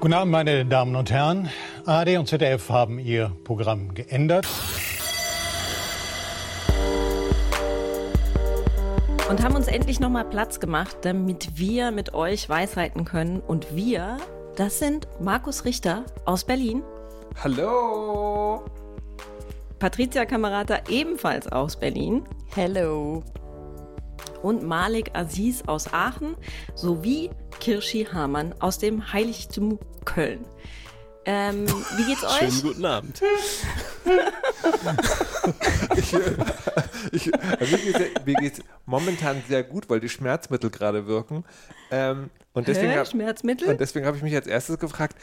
Guten Abend, meine Damen und Herren. ARD und ZDF haben ihr Programm geändert. Und haben uns endlich nochmal Platz gemacht, damit wir mit euch Weisheiten können. Und wir, das sind Markus Richter aus Berlin. Hallo! Patricia Kamerata ebenfalls aus Berlin. Hello. Und Malik Aziz aus Aachen sowie Kirschi Hamann aus dem Heiligtum Köln. Ähm, wie geht's euch? Schönen guten Abend. ich, ich, also mir, geht's, mir geht's momentan sehr gut, weil die Schmerzmittel gerade wirken. Ähm, und deswegen Hä? Schmerzmittel? Und deswegen habe ich mich als erstes gefragt,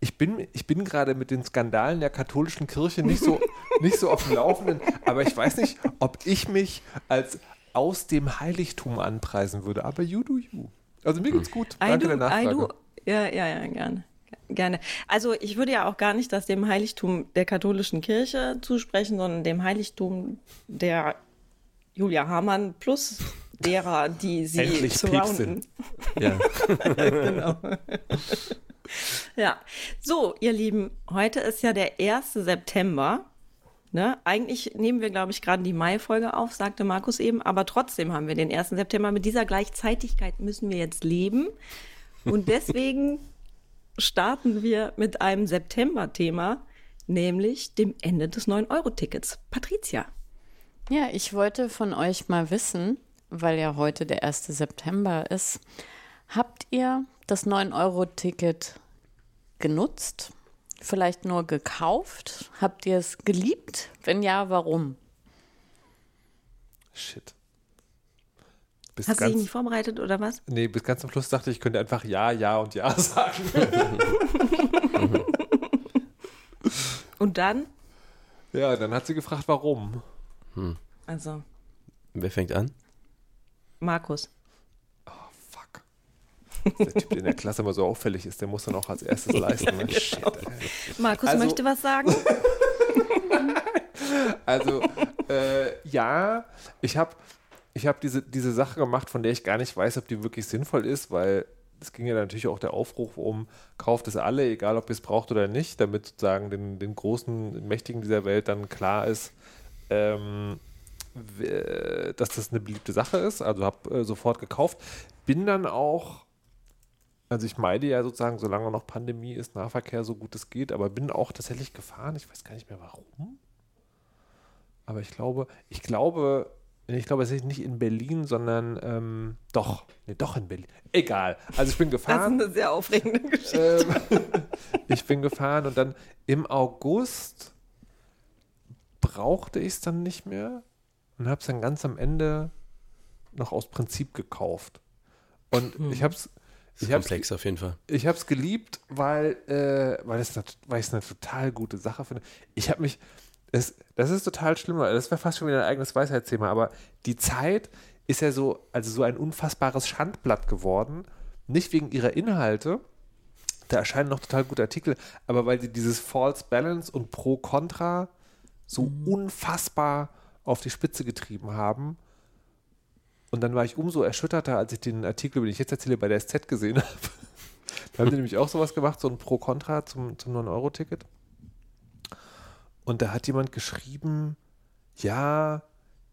ich bin, ich bin gerade mit den Skandalen der katholischen Kirche nicht so, nicht so auf dem Laufenden, aber ich weiß nicht, ob ich mich als aus dem Heiligtum anpreisen würde. Aber you do you. Also mir geht's gut. I Danke do, der Nachfrage. I do. Ja, ja, ja, gerne. Gerne. Also ich würde ja auch gar nicht das dem Heiligtum der katholischen Kirche zusprechen, sondern dem Heiligtum der Julia Hamann plus derer, die sie Endlich surrounden. Ja. genau. ja. So, ihr Lieben, heute ist ja der 1. September. Ne? Eigentlich nehmen wir, glaube ich, gerade die Mai-Folge auf, sagte Markus eben, aber trotzdem haben wir den 1. September. Mit dieser Gleichzeitigkeit müssen wir jetzt leben. Und deswegen starten wir mit einem September-Thema, nämlich dem Ende des 9-Euro-Tickets. Patricia. Ja, ich wollte von euch mal wissen, weil ja heute der 1. September ist, habt ihr das 9-Euro-Ticket genutzt? Vielleicht nur gekauft? Habt ihr es geliebt? Wenn ja, warum? Shit. Bis Hast du dich nicht vorbereitet oder was? nee, bis ganz zum Schluss dachte ich, ich könnte einfach Ja, Ja und Ja sagen. Und dann? ja, dann hat sie gefragt, warum. Also, Wer fängt an? Markus. Der Typ, der in der Klasse immer so auffällig ist, der muss dann auch als erstes leisten. Ne? Shit, ey. Markus Also- möchte was sagen? Also, äh, ja, ich habe ich hab diese, diese Sache gemacht, von der ich gar nicht weiß, ob die wirklich sinnvoll ist, weil es ging ja natürlich auch der Aufruf um, kauft es alle, egal ob ihr es braucht oder nicht, damit sozusagen den, den großen Mächtigen dieser Welt dann klar ist, ähm, dass das eine beliebte Sache ist. Also habe äh, sofort gekauft. Bin dann auch, also ich meide ja sozusagen, solange noch Pandemie ist, Nahverkehr so gut es geht, aber bin auch tatsächlich gefahren. Ich weiß gar nicht mehr warum. Aber ich glaube, ich glaube, ich glaube, es ist nicht in Berlin, sondern ähm, doch, nee, doch in Berlin. Egal. Also ich bin Das ist gefahren. eine sehr aufregende Geschichte. Ähm, ich bin gefahren und dann im August brauchte ich es dann nicht mehr und habe es dann ganz am Ende noch aus Prinzip gekauft. Und ich habe es Ist ich hab's, komplex auf jeden Fall. ich habe es geliebt, weil, äh, weil, es nat- weil ich es eine total gute Sache finde. Ich habe mich, es, das ist total schlimm, weil das wäre fast schon wieder ein eigenes Weisheitsthema, aber die Zeit ist ja so, also so ein unfassbares Schandblatt geworden. Nicht wegen ihrer Inhalte, da erscheinen noch total gute Artikel, aber weil die dieses False Balance und Pro Contra so unfassbar auf die Spitze getrieben haben. Und dann war ich umso erschütterter, als ich den Artikel, den ich jetzt erzähle, bei der SZ gesehen habe. da haben die nämlich auch sowas gemacht, so ein Pro-Contra zum, zum 9-Euro-Ticket. Und da hat jemand geschrieben, ja,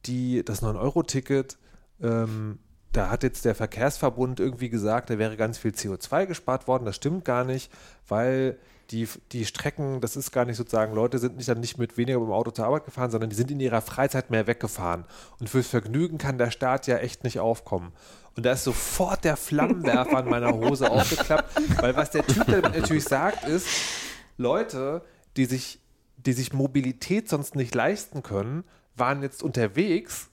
die, das 9-Euro-Ticket, ähm, da hat jetzt der Verkehrsverbund irgendwie gesagt, da wäre ganz viel CO2 gespart worden. Das stimmt gar nicht, weil die, die Strecken, das ist gar nicht sozusagen, Leute sind nicht dann nicht mit weniger mit dem Auto zur Arbeit gefahren, sondern die sind in ihrer Freizeit mehr weggefahren. Und fürs Vergnügen kann der Staat ja echt nicht aufkommen. Und da ist sofort der Flammenwerfer an meiner Hose aufgeklappt, weil was der Typ damit natürlich sagt, ist, Leute, die sich, die sich Mobilität sonst nicht leisten können, waren jetzt unterwegs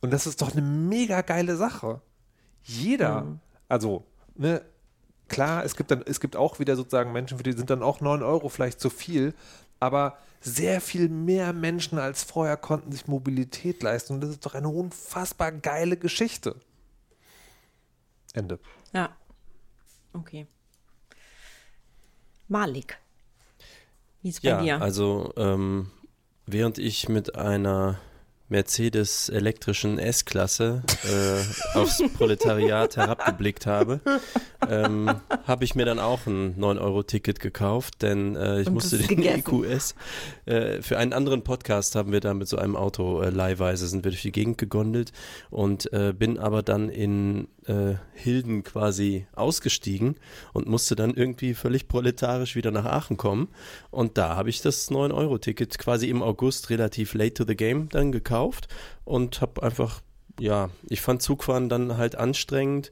und das ist doch eine mega geile Sache. Jeder, also, ne, klar, es gibt dann, es gibt auch wieder sozusagen Menschen, für die sind dann auch 9 Euro vielleicht zu viel, aber sehr viel mehr Menschen als vorher konnten sich Mobilität leisten und das ist doch eine unfassbar geile Geschichte. Ende. Ja. Okay. Malik. Wie ist bei Ja, dir? also ähm, während ich mit einer Mercedes elektrischen S-Klasse äh, aufs Proletariat herabgeblickt habe, ähm, habe ich mir dann auch ein 9-Euro-Ticket gekauft, denn äh, ich Und musste den gegessen. EQS äh, für einen anderen Podcast haben wir da mit so einem Auto äh, leihweise sind wir durch die Gegend gegondelt und äh, bin aber dann in äh, Hilden quasi ausgestiegen und musste dann irgendwie völlig proletarisch wieder nach Aachen kommen und da habe ich das 9-Euro-Ticket quasi im August relativ late to the game dann gekauft und habe einfach, ja, ich fand Zugfahren dann halt anstrengend.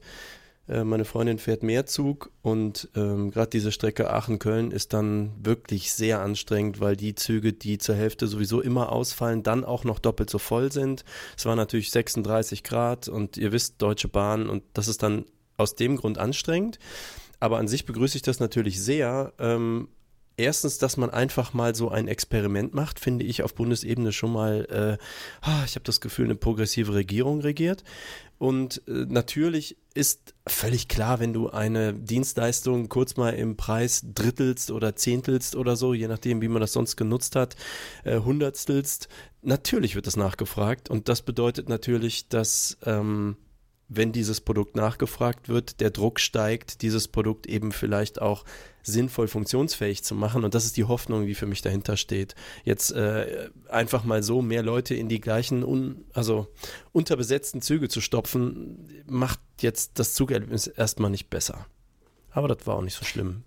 Äh, Meine Freundin fährt mehr Zug und ähm, gerade diese Strecke Aachen-Köln ist dann wirklich sehr anstrengend, weil die Züge, die zur Hälfte sowieso immer ausfallen, dann auch noch doppelt so voll sind. Es war natürlich 36 Grad und ihr wisst, Deutsche Bahn und das ist dann aus dem Grund anstrengend. Aber an sich begrüße ich das natürlich sehr. Ähm, Erstens, dass man einfach mal so ein Experiment macht, finde ich auf Bundesebene schon mal, äh, ah, ich habe das Gefühl, eine progressive Regierung regiert. Und äh, natürlich ist völlig klar, wenn du eine Dienstleistung kurz mal im Preis drittelst oder zehntelst oder so, je nachdem, wie man das sonst genutzt hat, äh, hundertstelst, natürlich wird das nachgefragt. Und das bedeutet natürlich, dass ähm, wenn dieses Produkt nachgefragt wird, der Druck steigt, dieses Produkt eben vielleicht auch sinnvoll funktionsfähig zu machen. Und das ist die Hoffnung, die für mich dahinter steht. Jetzt äh, einfach mal so mehr Leute in die gleichen, un, also unterbesetzten Züge zu stopfen, macht jetzt das Zugerlebnis erstmal nicht besser. Aber das war auch nicht so schlimm.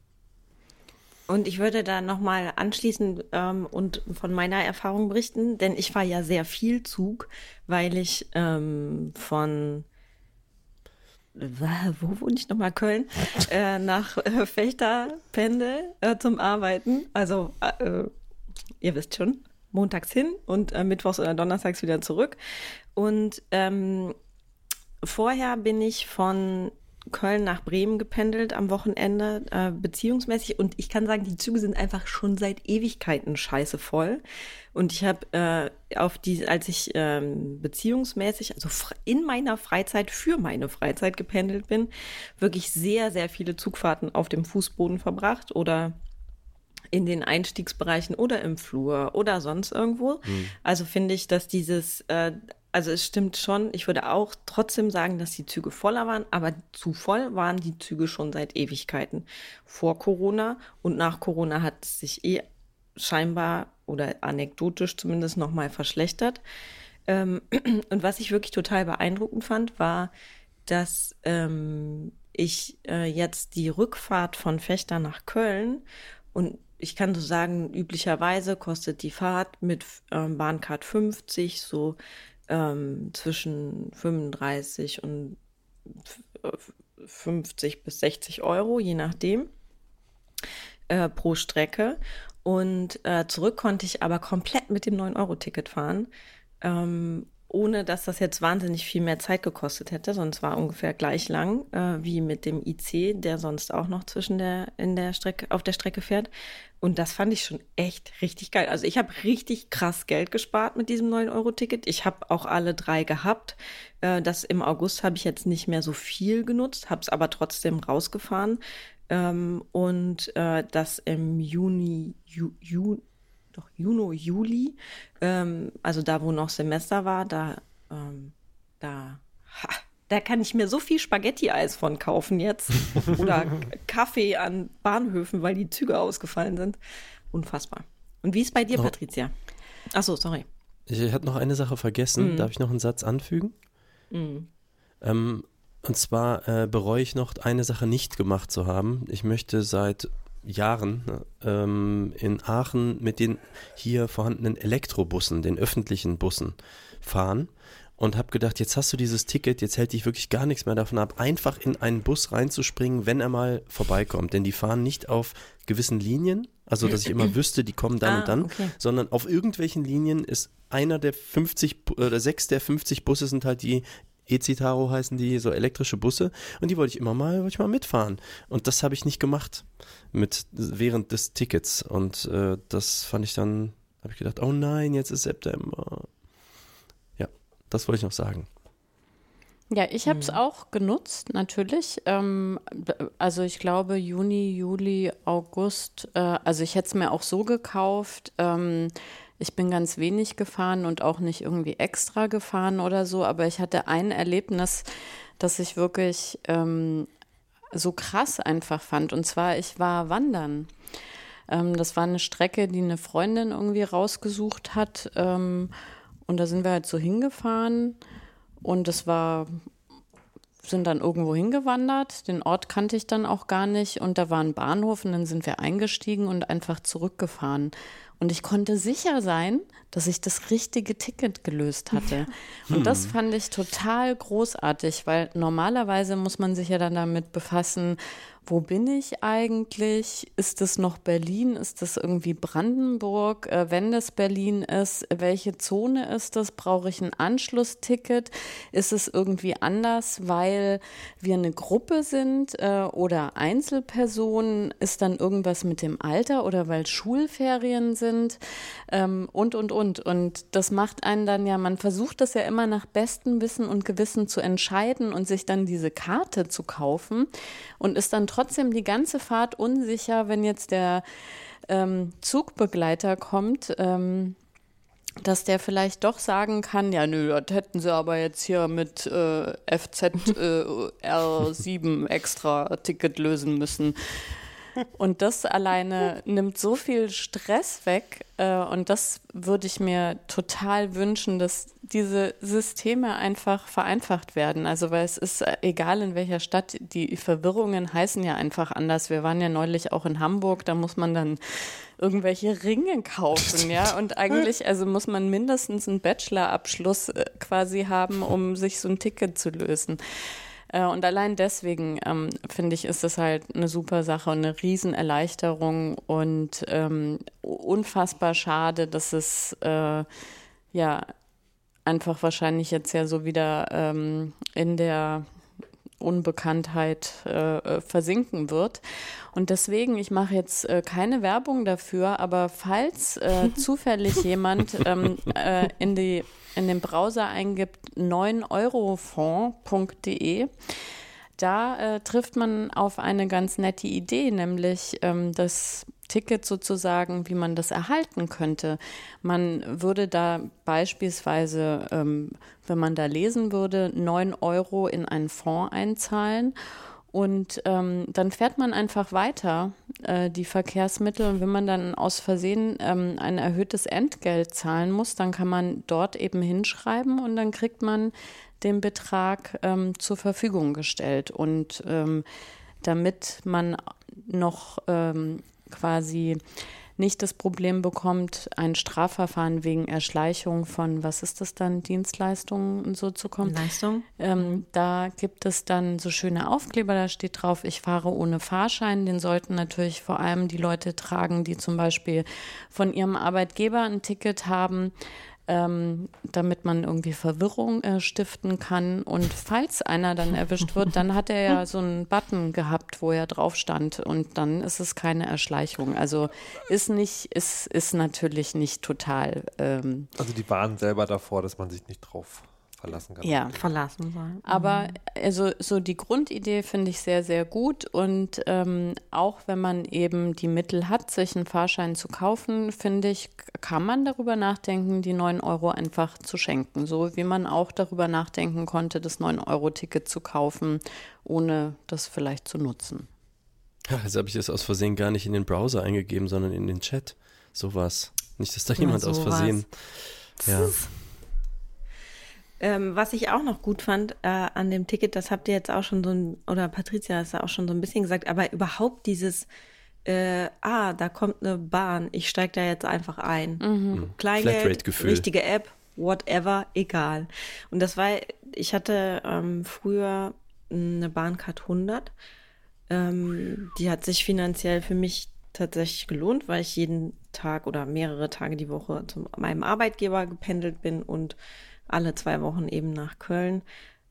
Und ich würde da nochmal anschließen ähm, und von meiner Erfahrung berichten, denn ich fahre ja sehr viel Zug, weil ich ähm, von wo wohne ich nochmal? Köln, äh, nach äh, Fechter pendel äh, zum Arbeiten. Also, äh, ihr wisst schon, montags hin und äh, mittwochs oder donnerstags wieder zurück. Und ähm, vorher bin ich von Köln nach Bremen gependelt am Wochenende, äh, beziehungsmäßig. Und ich kann sagen, die Züge sind einfach schon seit Ewigkeiten scheiße voll. Und ich habe äh, auf die, als ich ähm, beziehungsmäßig, also in meiner Freizeit für meine Freizeit gependelt bin, wirklich sehr, sehr viele Zugfahrten auf dem Fußboden verbracht oder in den Einstiegsbereichen oder im Flur oder sonst irgendwo. Also finde ich, dass dieses, äh, also es stimmt schon, ich würde auch trotzdem sagen, dass die Züge voller waren, aber zu voll waren die Züge schon seit Ewigkeiten. Vor Corona und nach Corona hat es sich eh scheinbar oder anekdotisch zumindest nochmal verschlechtert. Ähm, und was ich wirklich total beeindruckend fand, war, dass ähm, ich äh, jetzt die Rückfahrt von Fechter nach Köln und ich kann so sagen, üblicherweise kostet die Fahrt mit ähm, Bahncard 50 so ähm, zwischen 35 und f- 50 bis 60 Euro, je nachdem, äh, pro Strecke. Und äh, zurück konnte ich aber komplett mit dem 9-Euro-Ticket fahren, ähm, ohne dass das jetzt wahnsinnig viel mehr Zeit gekostet hätte. Sonst war ungefähr gleich lang äh, wie mit dem IC, der sonst auch noch zwischen der in der Strecke auf der Strecke fährt. Und das fand ich schon echt richtig geil. Also ich habe richtig krass Geld gespart mit diesem 9-Euro-Ticket. Ich habe auch alle drei gehabt. Äh, das im August habe ich jetzt nicht mehr so viel genutzt, habe es aber trotzdem rausgefahren. Ähm, und äh, das im Juni, Ju, Ju, doch Juni, Juli, ähm, also da, wo noch Semester war, da, ähm, da, ha, da kann ich mir so viel Spaghetti-Eis von kaufen jetzt. Oder Kaffee an Bahnhöfen, weil die Züge ausgefallen sind. Unfassbar. Und wie ist bei dir, Oh. Patricia? Ach so, sorry. Ich hatte noch eine Sache vergessen. Darf ich noch einen Satz anfügen? Ähm, und zwar äh, bereue ich noch eine Sache nicht gemacht zu haben. Ich möchte seit Jahren ähm, in Aachen mit den hier vorhandenen Elektrobussen, den öffentlichen Bussen fahren und habe gedacht, jetzt hast du dieses Ticket, jetzt hält dich wirklich gar nichts mehr davon ab, einfach in einen Bus reinzuspringen, wenn er mal vorbeikommt. Denn die fahren nicht auf gewissen Linien, also dass ich immer wüsste, die kommen dann Ah, und dann, okay. sondern auf irgendwelchen Linien ist einer der 50 Bu- oder sechs der 50 Busse sind halt die E-Citaro heißen die, so elektrische Busse. Und die wollte ich immer mal, wollte ich mal mitfahren. Und das habe ich nicht gemacht mit während des Tickets. Und äh, das fand ich dann, habe ich gedacht, oh nein, jetzt ist September. Ja, das wollte ich noch sagen. Ja, ich habe es auch genutzt, natürlich. Ähm, also ich glaube Juni, Juli, August. Äh, also ich hätte es mir auch so gekauft. Ähm, Ich bin ganz wenig gefahren und auch nicht irgendwie extra gefahren oder so, aber ich hatte ein Erlebnis, das ich wirklich ähm, so krass einfach fand. Und zwar, ich war wandern. Ähm, das war eine Strecke, die eine Freundin irgendwie rausgesucht hat. Ähm, und da sind wir halt so hingefahren. Und es war sind dann irgendwo hingewandert. Den Ort kannte ich dann auch gar nicht. Und da war ein Bahnhof und dann sind wir eingestiegen und einfach zurückgefahren. Und ich konnte sicher sein, dass ich das richtige Ticket gelöst hatte. Und das hm. fand ich total großartig, weil normalerweise muss man sich ja dann damit befassen, wo bin ich eigentlich? Ist es noch Berlin? Ist das irgendwie Brandenburg? Äh, wenn das Berlin ist, welche Zone ist das? Brauche ich ein Anschlussticket? Ist es irgendwie anders, weil wir eine Gruppe sind äh, oder Einzelpersonen? Ist dann irgendwas mit dem Alter oder weil Schulferien sind? Ähm, und, und, und. Und das macht einen dann ja, man versucht das ja immer nach bestem Wissen und Gewissen zu entscheiden und sich dann diese Karte zu kaufen und ist dann trotzdem trotzdem die ganze Fahrt unsicher, wenn jetzt der ähm, Zugbegleiter kommt. Ähm, dass der vielleicht doch sagen kann, ja, nö, das hätten sie aber jetzt hier mit äh, FZ äh, R7 extra Ticket lösen müssen. Und das alleine nimmt so viel Stress weg. Äh, und das würde ich mir total wünschen, dass diese Systeme einfach vereinfacht werden. Also, weil es ist äh, egal in welcher Stadt, die Verwirrungen heißen ja einfach anders. Wir waren ja neulich auch in Hamburg, da muss man dann irgendwelche Ringe kaufen, ja. Und eigentlich, also muss man mindestens einen Bachelorabschluss äh, quasi haben, um sich so ein Ticket zu lösen. Äh, und allein deswegen ähm, finde ich, ist das halt eine super Sache und eine Riesenerleichterung und ähm, unfassbar schade, dass es äh, ja einfach wahrscheinlich jetzt ja so wieder ähm, in der Unbekanntheit äh, äh, versinken wird. Und deswegen, ich mache jetzt äh, keine Werbung dafür, aber falls äh, zufällig jemand ähm, äh, in, die, in den Browser eingibt 9eurofonds.de, da äh, trifft man auf eine ganz nette Idee, nämlich ähm, das Ticket sozusagen, wie man das erhalten könnte. Man würde da beispielsweise, ähm, wenn man da lesen würde, 9 Euro in einen Fonds einzahlen. Und ähm, dann fährt man einfach weiter äh, die Verkehrsmittel. Und wenn man dann aus Versehen ähm, ein erhöhtes Entgelt zahlen muss, dann kann man dort eben hinschreiben und dann kriegt man den Betrag ähm, zur Verfügung gestellt. Und ähm, damit man noch ähm, quasi nicht das Problem bekommt, ein Strafverfahren wegen Erschleichung von, was ist das dann, Dienstleistungen und so zu kommen. Leistung. Ähm, mhm. Da gibt es dann so schöne Aufkleber, da steht drauf, ich fahre ohne Fahrschein. Den sollten natürlich vor allem die Leute tragen, die zum Beispiel von ihrem Arbeitgeber ein Ticket haben ähm, damit man irgendwie Verwirrung äh, stiften kann. Und falls einer dann erwischt wird, dann hat er ja so einen Button gehabt, wo er drauf stand und dann ist es keine Erschleichung. Also ist nicht, ist, ist natürlich nicht total. Ähm, also die warnen selber davor, dass man sich nicht drauf verlassen kann. Ja, verlassen soll. Aber mhm. also so die Grundidee finde ich sehr, sehr gut. Und ähm, auch wenn man eben die Mittel hat, sich einen Fahrschein zu kaufen, finde ich, kann man darüber nachdenken, die 9 Euro einfach zu schenken. So wie man auch darüber nachdenken konnte, das 9-Euro-Ticket zu kaufen, ohne das vielleicht zu nutzen. Ja, jetzt habe ich das aus Versehen gar nicht in den Browser eingegeben, sondern in den Chat. Sowas. Nicht, dass da jemand ja, aus Versehen. Ja. Ähm, was ich auch noch gut fand äh, an dem Ticket, das habt ihr jetzt auch schon so ein, oder Patricia hat es auch schon so ein bisschen gesagt, aber überhaupt dieses, äh, ah, da kommt eine Bahn, ich steige da jetzt einfach ein. Mhm. mhm. Kleingeld, richtige App, whatever, egal. Und das war, ich hatte ähm, früher eine Bahncard 100. Ähm, die hat sich finanziell für mich tatsächlich gelohnt, weil ich jeden Tag oder mehrere Tage die Woche zu meinem Arbeitgeber gependelt bin und alle zwei Wochen eben nach Köln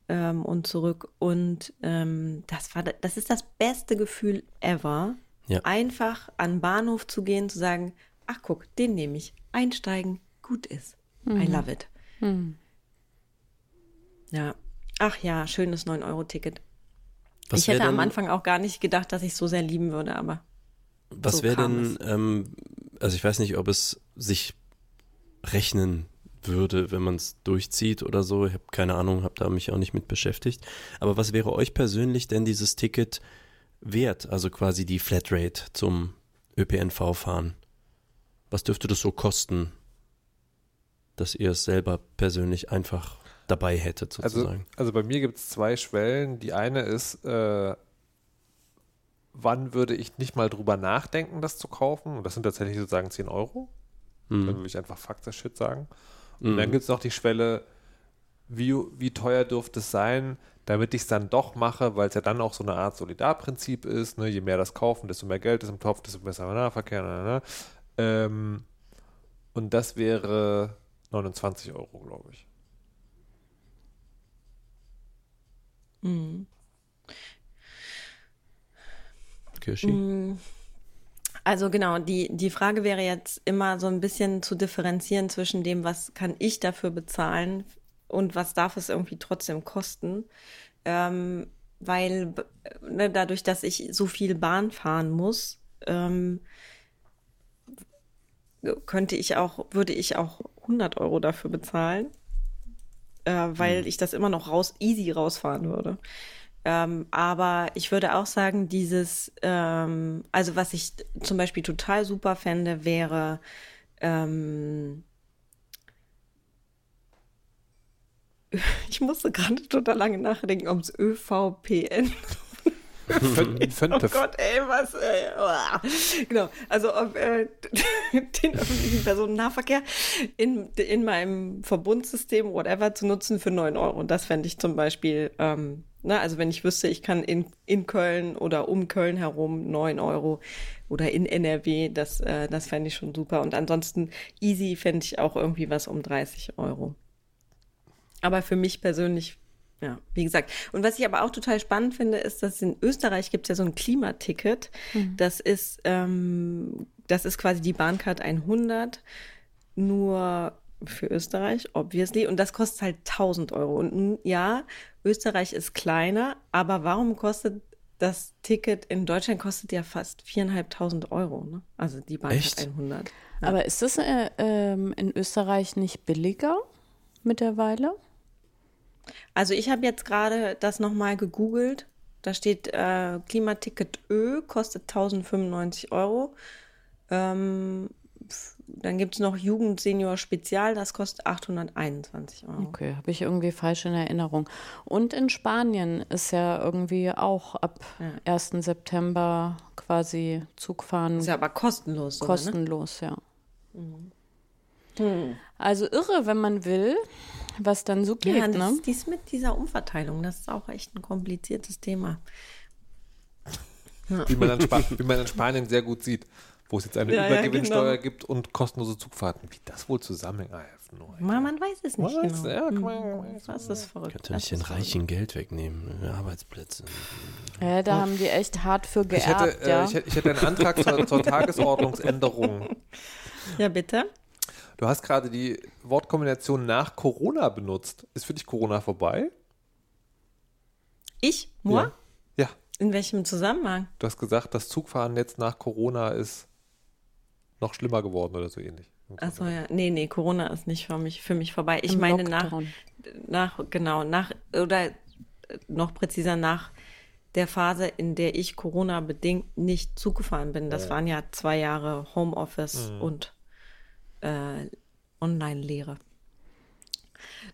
ähm, und zurück. Und ähm, das war, das ist das beste Gefühl ever. Ja. Einfach an den Bahnhof zu gehen, zu sagen, ach guck, den nehme ich. Einsteigen, gut ist. Mhm. I love it. Mhm. Ja. Ach ja, schönes 9-Euro-Ticket. Ich hätte am Anfang auch gar nicht gedacht, dass ich es so sehr lieben würde, aber. Was so wäre denn, ähm, also ich weiß nicht, ob es sich rechnen würde, wenn man es durchzieht oder so. Ich habe keine Ahnung, habe da mich auch nicht mit beschäftigt. Aber was wäre euch persönlich denn dieses Ticket wert? Also quasi die Flatrate zum ÖPNV fahren. Was dürfte das so kosten, dass ihr es selber persönlich einfach dabei hättet, Also, sozusagen? also bei mir gibt es zwei Schwellen. Die eine ist, äh, wann würde ich nicht mal drüber nachdenken, das zu kaufen? Und das sind tatsächlich sozusagen 10 Euro. Dann Hm. würde ich einfach Fuck das Shit sagen. Und Mhm. dann gibt es noch die Schwelle, wie, wie teuer dürfte es sein, damit ich es dann doch mache, weil es ja dann auch so eine Art Solidarprinzip ist. Ne? Je mehr das kaufen, desto mehr Geld ist im Topf, desto besser Nahverkehr. Na, na, na. Ähm, und das wäre 29 Euro, glaube ich. Kirschi? Mm. Also genau, die, die Frage wäre jetzt immer so ein bisschen zu differenzieren zwischen dem, was kann ich dafür bezahlen und was darf es irgendwie trotzdem kosten. Ähm, weil ne, dadurch, dass ich so viel Bahn fahren muss, ähm, könnte ich auch, würde ich auch 100 Euro dafür bezahlen, äh, weil ich das immer noch raus, easy rausfahren würde. Ähm, aber ich würde auch sagen, dieses, ähm, also was ich zum Beispiel total super fände, wäre, ähm, ich musste gerade total lange nachdenken, ob es ÖVPN Fün- Oh Gott, ey, was? Ey, uah. genau, also ob, äh, den öffentlichen Personennahverkehr in, in meinem Verbundsystem, whatever, zu nutzen für 9 Euro. Und das fände ich zum Beispiel, ähm, ne, also wenn ich wüsste, ich kann in, in Köln oder um Köln herum 9 Euro oder in NRW, das, äh, das fände ich schon super. Und ansonsten easy fände ich auch irgendwie was um 30 Euro. Aber für mich persönlich, ja, wie gesagt. Und was ich aber auch total spannend finde, ist, dass in Österreich gibt es ja so ein Klimaticket. Das ist, ähm, das ist quasi die Bahncard 100, nur für Österreich, obviously. Und das kostet halt 1000 Euro. Und ja, Österreich ist kleiner, aber warum kostet das Ticket in Deutschland kostet ja fast 4.500 Euro, ne? Also die Bahncard Echt? 100. Aber ist das äh, ähm, in Österreich nicht billiger mittlerweile? Also ich habe jetzt gerade das nochmal gegoogelt. Da steht äh, Klimaticket Ö, kostet 1095 Euro. Ähm, dann gibt es noch Jugend Senior Spezial, das kostet 821 Euro. Okay, habe ich irgendwie falsch in Erinnerung. Und in Spanien ist ja irgendwie auch ab 1. September quasi Zugfahren Ist ja aber kostenlos. sogar, Ne? kostenlos, ja. Also irre, wenn man will, was dann so geht, Ja, das, ne? dies mit dieser Umverteilung, das ist auch echt ein kompliziertes Thema. wie man in Spanien sehr gut sieht, wo es jetzt eine Ja, ja, Übergewinnsteuer genau. gibt und kostenlose Zugfahrten. Wie das wohl zusammenhängt? Man, man weiß es nicht Was? genau. Ja, man- Das ist verrückt. Das nicht den. Reichen Geld wegnehmen, äh, Arbeitsplätze. Ja, da haben die echt hart für Ich geerbt, hätte, äh, ja. ich, hätte, ich hätte einen Antrag zur, zur Tagesordnungsänderung. Ja, bitte? Du hast gerade die Wortkombination nach Corona benutzt. Ist für dich Corona vorbei? Ich? Moi? Ja. Ja. In welchem Zusammenhang? Du hast gesagt, das Zugfahren jetzt nach Corona ist noch schlimmer geworden oder so ähnlich. Achso, ja. Nee, nee, Corona ist nicht für mich, für mich vorbei. Ich Im meine nach, Lockdown. nach, genau, nach, oder äh, noch präziser nach der Phase, in der ich Corona-bedingt nicht zugefahren bin. Das waren ja zwei Jahre Homeoffice und äh, Online-Lehre.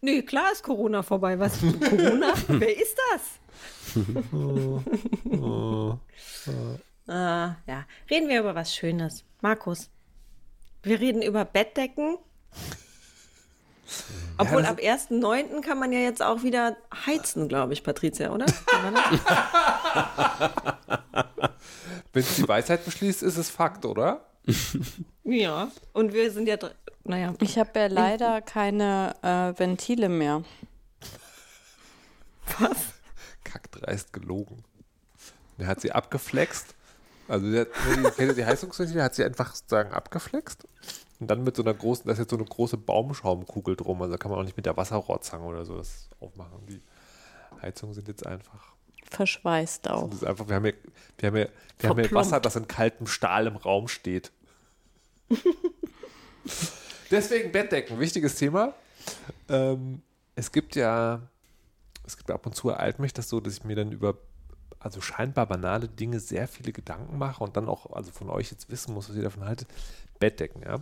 Nee, klar ist Corona vorbei. Was? Corona? Wer ist das? Ah, ja. Reden wir über was Schönes. Markus, wir reden über Bettdecken. Obwohl das- ab 1.9. kann man ja jetzt auch wieder heizen, glaube ich, Patricia, oder? Wenn es die Weisheit beschließt, ist es Fakt, oder? ja. Und wir sind ja, naja. Ich habe ja leider keine äh, Ventile mehr. Was? Kackdreist gelogen. Der hat sie abgeflext. Also der, die, die Heizungsventile hat sie einfach sozusagen abgeflext. Und dann mit so einer großen, da ist jetzt so eine große Baumschaumkugel drum. Also da kann man auch nicht mit der Wasserrohrzange oder so das aufmachen. Die Heizungen sind jetzt einfach. Verschweißt auch. Das ist einfach wir haben hier, wir haben hier, wir haben hier. Wasser, das in kaltem Stahl im Raum steht. Deswegen Bettdecken, wichtiges Thema. Ähm, es gibt ja, es gibt ab und zu ereilt mich das so, dass ich mir dann über also scheinbar banale Dinge sehr viele Gedanken mache und dann auch also von euch jetzt wissen muss, was ihr davon haltet. Bettdecken, ja.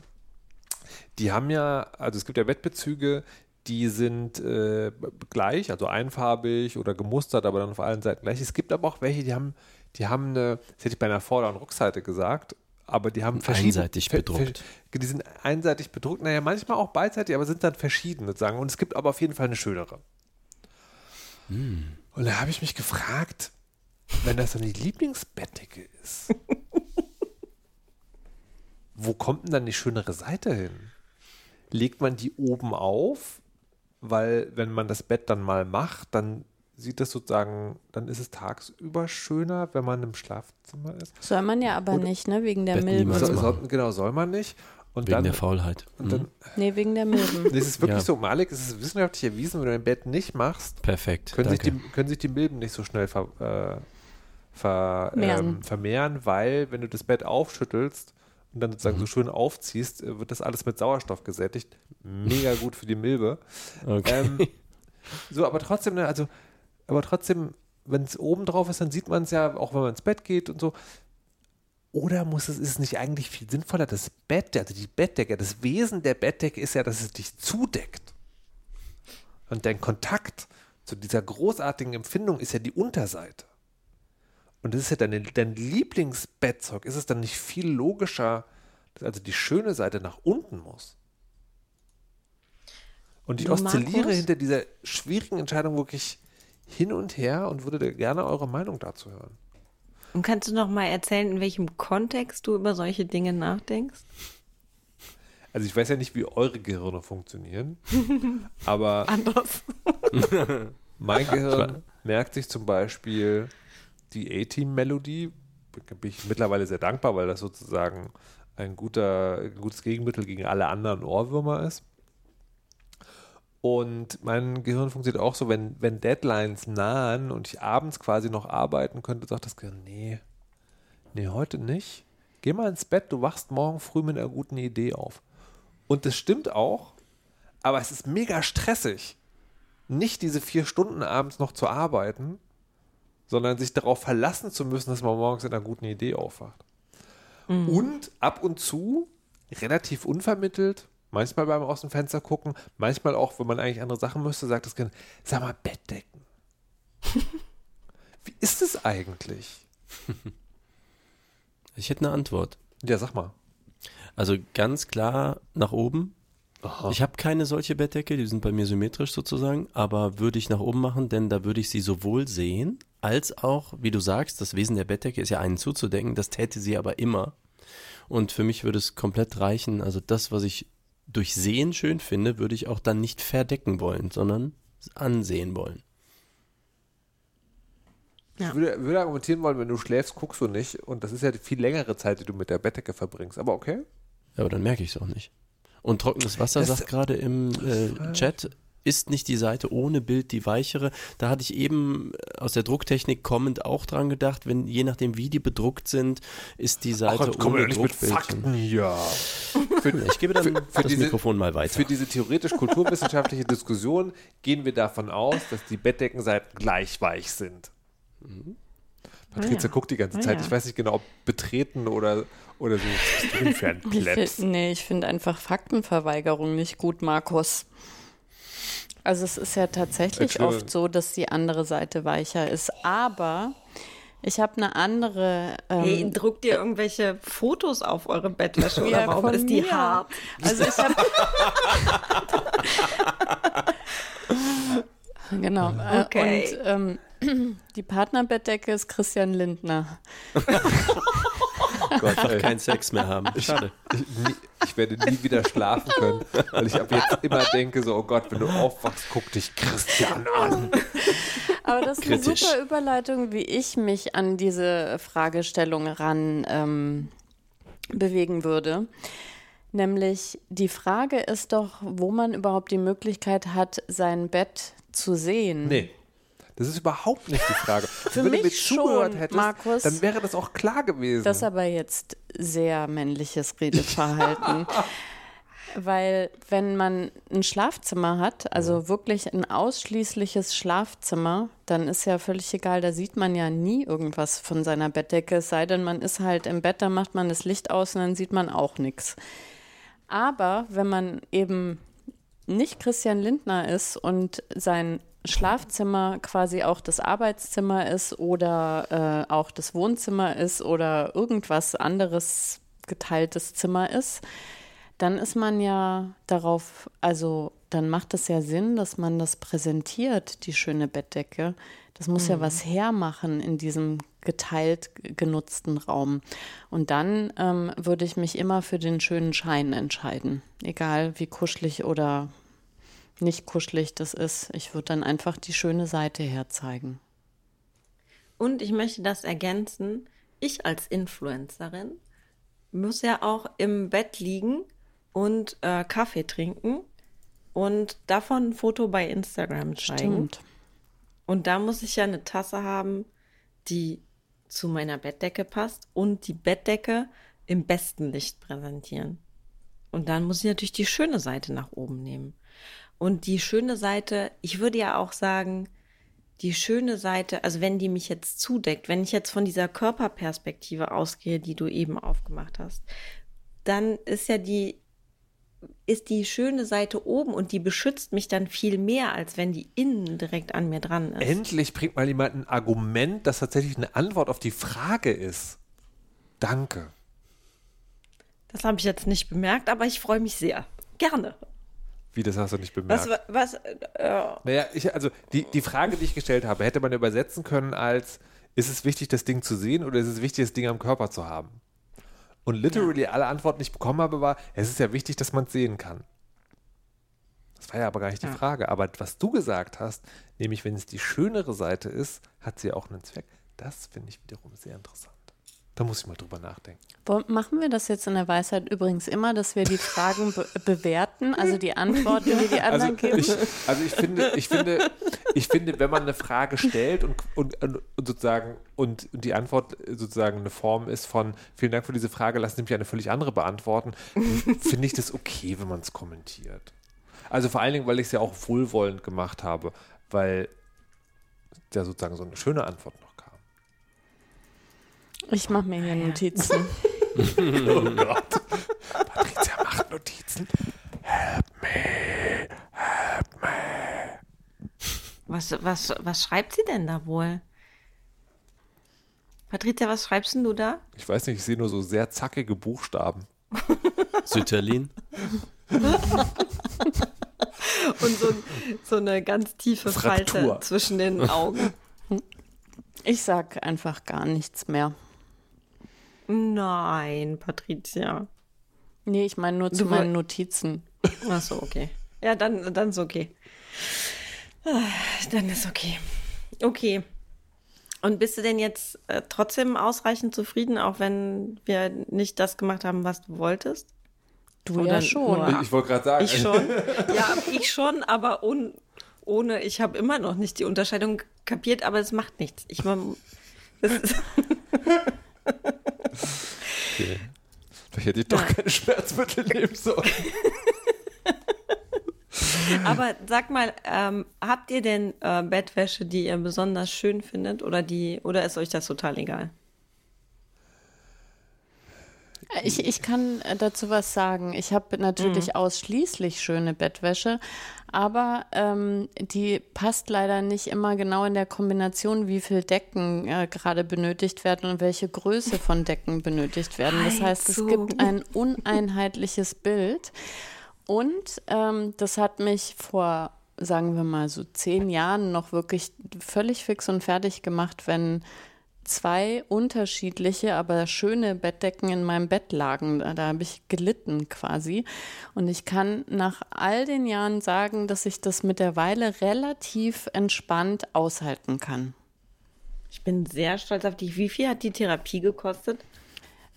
Die haben ja, also es gibt ja Bettbezüge, die sind äh, gleich, also einfarbig oder gemustert, aber dann auf allen Seiten gleich. Es gibt aber auch welche, die haben, die haben eine, das hätte ich bei einer Vorder- und Rückseite gesagt, aber die haben verschiedene. Einseitig bedruckt. Die sind einseitig bedruckt, naja, manchmal auch beidseitig, aber sind dann verschieden sozusagen. Und es gibt aber auf jeden Fall eine schönere. Hm. Und da habe ich mich gefragt, wenn das dann die Lieblingsbettdecke ist, wo kommt denn dann die schönere Seite hin? Legt man die oben auf, weil wenn man das Bett dann mal macht, dann sieht das sozusagen, dann ist es tagsüber schöner, wenn man im Schlafzimmer ist. Soll man ja aber Oder- nicht, ne? Wegen der Bett Milben. So, so, genau, soll man nicht. Und Wegen dann, der Faulheit. und dann Mhm. Nee, wegen der Milben. das ist wirklich Ja. so, Malik, es ist wissenschaftlich erwiesen, wenn du dein Bett nicht machst, Perfekt. können, sich die, können sich die Milben nicht so schnell ver, äh, ver, ähm, vermehren, weil wenn du das Bett aufschüttelst und dann sozusagen Mhm. so schön aufziehst, äh, wird das alles mit Sauerstoff gesättigt. Mega gut für die Milbe. okay. Ähm, so, aber trotzdem, ne, also, aber trotzdem, wenn es oben drauf ist, dann sieht man es ja, auch wenn man ins Bett geht und so. Oder muss es, ist es nicht eigentlich viel sinnvoller, das Bett, also die Bettdecke, das Wesen der Bettdecke ist ja, dass es dich zudeckt. Und dein Kontakt zu dieser großartigen Empfindung ist ja die Unterseite. Und das ist ja deine, dein Lieblingsbettzeug. Ist es dann nicht viel logischer, dass also die schöne Seite nach unten muss? Und ich Du, oszilliere Markus? hinter dieser schwierigen Entscheidung wirklich hin und her und würde gerne eure Meinung dazu hören. Und kannst du noch mal erzählen, in welchem Kontext du über solche Dinge nachdenkst? Also ich weiß ja nicht, wie eure Gehirne funktionieren, aber Anders. mein Gehirn merkt sich zum Beispiel die A-Team-Melodie. Bin ich mittlerweile sehr dankbar, weil das sozusagen ein, guter, ein gutes Gegenmittel gegen alle anderen Ohrwürmer ist. Und mein Gehirn funktioniert auch so, wenn, wenn Deadlines nahen und ich abends quasi noch arbeiten könnte, sagt das Gehirn, nee, nee, heute nicht. Geh mal ins Bett, du wachst morgen früh mit einer guten Idee auf. Und das stimmt auch, aber es ist mega stressig, nicht diese vier Stunden abends noch zu arbeiten, sondern sich darauf verlassen zu müssen, dass man morgens mit einer guten Idee aufwacht. Und ab und zu, relativ unvermittelt, manchmal beim aus dem Fenster gucken, manchmal auch, wenn man eigentlich andere Sachen müsste, sagt das Kind, sag mal, Bettdecken. Wie ist es eigentlich? Ich hätte eine Antwort. Ja, sag mal. Also ganz klar nach oben. Aha. Ich habe keine solche Bettdecke, die sind bei mir symmetrisch sozusagen, aber würde ich nach oben machen, denn da würde ich sie sowohl sehen, als auch, wie du sagst, das Wesen der Bettdecke ist ja einen zuzudecken, das täte sie aber immer. Und für mich würde es komplett reichen, also das, was ich durch Sehen schön finde, würde ich auch dann nicht verdecken wollen, sondern ansehen wollen. Ich würde, würde argumentieren wollen, wenn du schläfst, guckst du nicht. Und das ist ja die viel längere Zeit, die du mit der Bettdecke verbringst. Aber okay. Ja, aber dann merke ich es auch nicht. Und trockenes Wasser Das- sagt gerade im äh, Chat, ist nicht die Seite ohne Bild die weichere. Da hatte ich eben äh, aus der Drucktechnik kommend auch dran gedacht, wenn je nachdem wie die bedruckt sind, ist die Seite komm ohne ja nicht mit Druckbildchen. Fakten hier. Ich gebe dann Für- für das diese- Mikrofon mal weiter. Für diese theoretisch-kulturwissenschaftliche Diskussion gehen wir davon aus, dass die Bettdeckenseiten gleich weich sind. Patrizia Ah ja. guckt die ganze Ah Zeit. ja. Ich weiß nicht genau, ob betreten oder, oder so. Ein Ich find, nee, ich finde einfach Faktenverweigerung nicht gut, Markus. Also es ist ja tatsächlich oft so, dass die andere Seite weicher ist. Aber ich habe eine andere. Ähm, Hey, druckt ihr irgendwelche Fotos auf eure Bettwäsche oder Ja, warum ist die mir. hart? Also ich habe. genau. äh, Okay. Und ähm, die Partnerbettdecke ist Christian Lindner. Gott, ey. Kein Sex mehr haben. Schade. Ich, nie, ich werde nie wieder schlafen können, weil ich ab jetzt immer denke, so, oh Gott, wenn du aufwachst, guck dich Christian an. Aber das ist eine Kritisch. super Überleitung, wie ich mich an diese Fragestellung ran ähm, bewegen würde. Nämlich die Frage ist doch, wo man überhaupt die Möglichkeit hat, sein Bett zu sehen. Nee. Das ist überhaupt nicht die Frage. Wenn mich du mir zugehört schon, hättest, Markus. dann wäre das auch klar gewesen. Das ist aber jetzt sehr männliches Redeverhalten. Weil wenn man ein Schlafzimmer hat, also wirklich ein ausschließliches Schlafzimmer, dann ist ja völlig egal, da sieht man ja nie irgendwas von seiner Bettdecke, es sei denn, man ist halt im Bett, da macht man das Licht aus und dann sieht man auch nichts. Aber wenn man eben nicht Christian Lindner ist und sein Schlafzimmer quasi auch das Arbeitszimmer ist oder äh, auch das Wohnzimmer ist oder irgendwas anderes geteiltes Zimmer ist, dann ist man ja darauf, also dann macht es ja Sinn, dass man das präsentiert, die schöne Bettdecke. Das muss mhm. ja was hermachen in diesem geteilt genutzten Raum. Und dann ähm, würde ich mich immer für den schönen Schein entscheiden, egal wie kuschelig oder nicht kuschelig das ist. Ich würde dann einfach die schöne Seite herzeigen. Und ich möchte das ergänzen. Ich als Influencerin muss ja auch im Bett liegen und äh, Kaffee trinken und davon ein Foto bei Instagram zeigen. Stimmt. Und da muss ich ja eine Tasse haben, die zu meiner Bettdecke passt und die Bettdecke im besten Licht präsentieren. Und dann muss ich natürlich die schöne Seite nach oben nehmen. Und die schöne Seite, ich würde ja auch sagen, die schöne Seite, also wenn die mich jetzt zudeckt, wenn ich jetzt von dieser Körperperspektive ausgehe, die du eben aufgemacht hast, dann ist ja die ist die schöne Seite oben und die beschützt mich dann viel mehr, als wenn die innen direkt an mir dran ist. Endlich bringt mal jemand ein Argument, das tatsächlich eine Antwort auf die Frage ist. Danke. Das habe ich jetzt nicht bemerkt, aber ich freue mich sehr. Gerne. Wie, das hast du nicht bemerkt? Was, was äh, naja, ich, also die, die Frage, die ich gestellt habe, hätte man übersetzen können als, ist es wichtig, das Ding zu sehen oder ist es wichtig, das Ding am Körper zu haben? Und literally alle Antworten, die ich bekommen habe, war, es ist ja wichtig, dass man es sehen kann. Das war ja aber gar nicht die ja. Frage. Aber was du gesagt hast, nämlich wenn es die schönere Seite ist, hat sie auch einen Zweck. Das finde ich wiederum sehr interessant. Da muss ich mal drüber nachdenken. Machen wir das jetzt in der Weisheit übrigens immer, dass wir die Fragen be bewerten, also die Antworten, die die anderen also geben? Ich, also ich finde, ich finde, ich finde, wenn man eine Frage stellt und, und, und sozusagen und die Antwort sozusagen eine Form ist von vielen Dank für diese Frage, lassen Sie mich eine völlig andere beantworten, finde ich das okay, wenn man es kommentiert. Also vor allen Dingen, weil ich es ja auch wohlwollend gemacht habe, weil ja sozusagen so eine schöne Antwort noch ich mache mir hier Notizen. oh Gott. Patricia macht Notizen. Help me. Help me. Was, was, was schreibt sie denn da wohl? Patricia, was schreibst denn du da? Ich weiß nicht, ich sehe nur so sehr zackige Buchstaben. Sütterlin. Und so, so, eine ganz tiefe Fraktur. Falte zwischen den Augen. Ich sag einfach gar nichts mehr. Nein, Patricia. Nee, ich meine nur zu meinen Notizen. Ach so, okay. Ja, dann, dann ist okay. Dann ist okay. Okay. Und bist du denn jetzt äh, trotzdem ausreichend zufrieden, auch wenn wir nicht das gemacht haben, was du wolltest? Du Oder ja schon. Ich, ich wollte gerade sagen. Ich schon. Ja, ich schon, aber un, ohne, ich habe immer noch nicht die Unterscheidung kapiert, aber es macht nichts. Ich Okay. Vielleicht hätte ich doch ja. keine Schmerzmittel nehmen sollen. Aber sag mal, ähm, habt ihr denn äh, Bettwäsche, die ihr besonders schön findet oder die oder ist euch das total egal? Ich, ich kann dazu was sagen. Ich habe natürlich mhm. ausschließlich schöne Bettwäsche, aber ähm, die passt leider nicht immer genau in der Kombination, wie viel Decken äh, gerade benötigt werden und welche Größe von Decken benötigt werden. Das heißt, es gibt ein uneinheitliches Bild. Und ähm, das hat mich vor, sagen wir mal, so zehn Jahren noch wirklich völlig fix und fertig gemacht, wenn zwei unterschiedliche, aber schöne Bettdecken in meinem Bett lagen. Da, da habe ich gelitten quasi. Und ich kann nach all den Jahren sagen, dass ich das mit der Weile relativ entspannt aushalten kann. Ich bin sehr stolz auf dich. Wie viel hat die Therapie gekostet?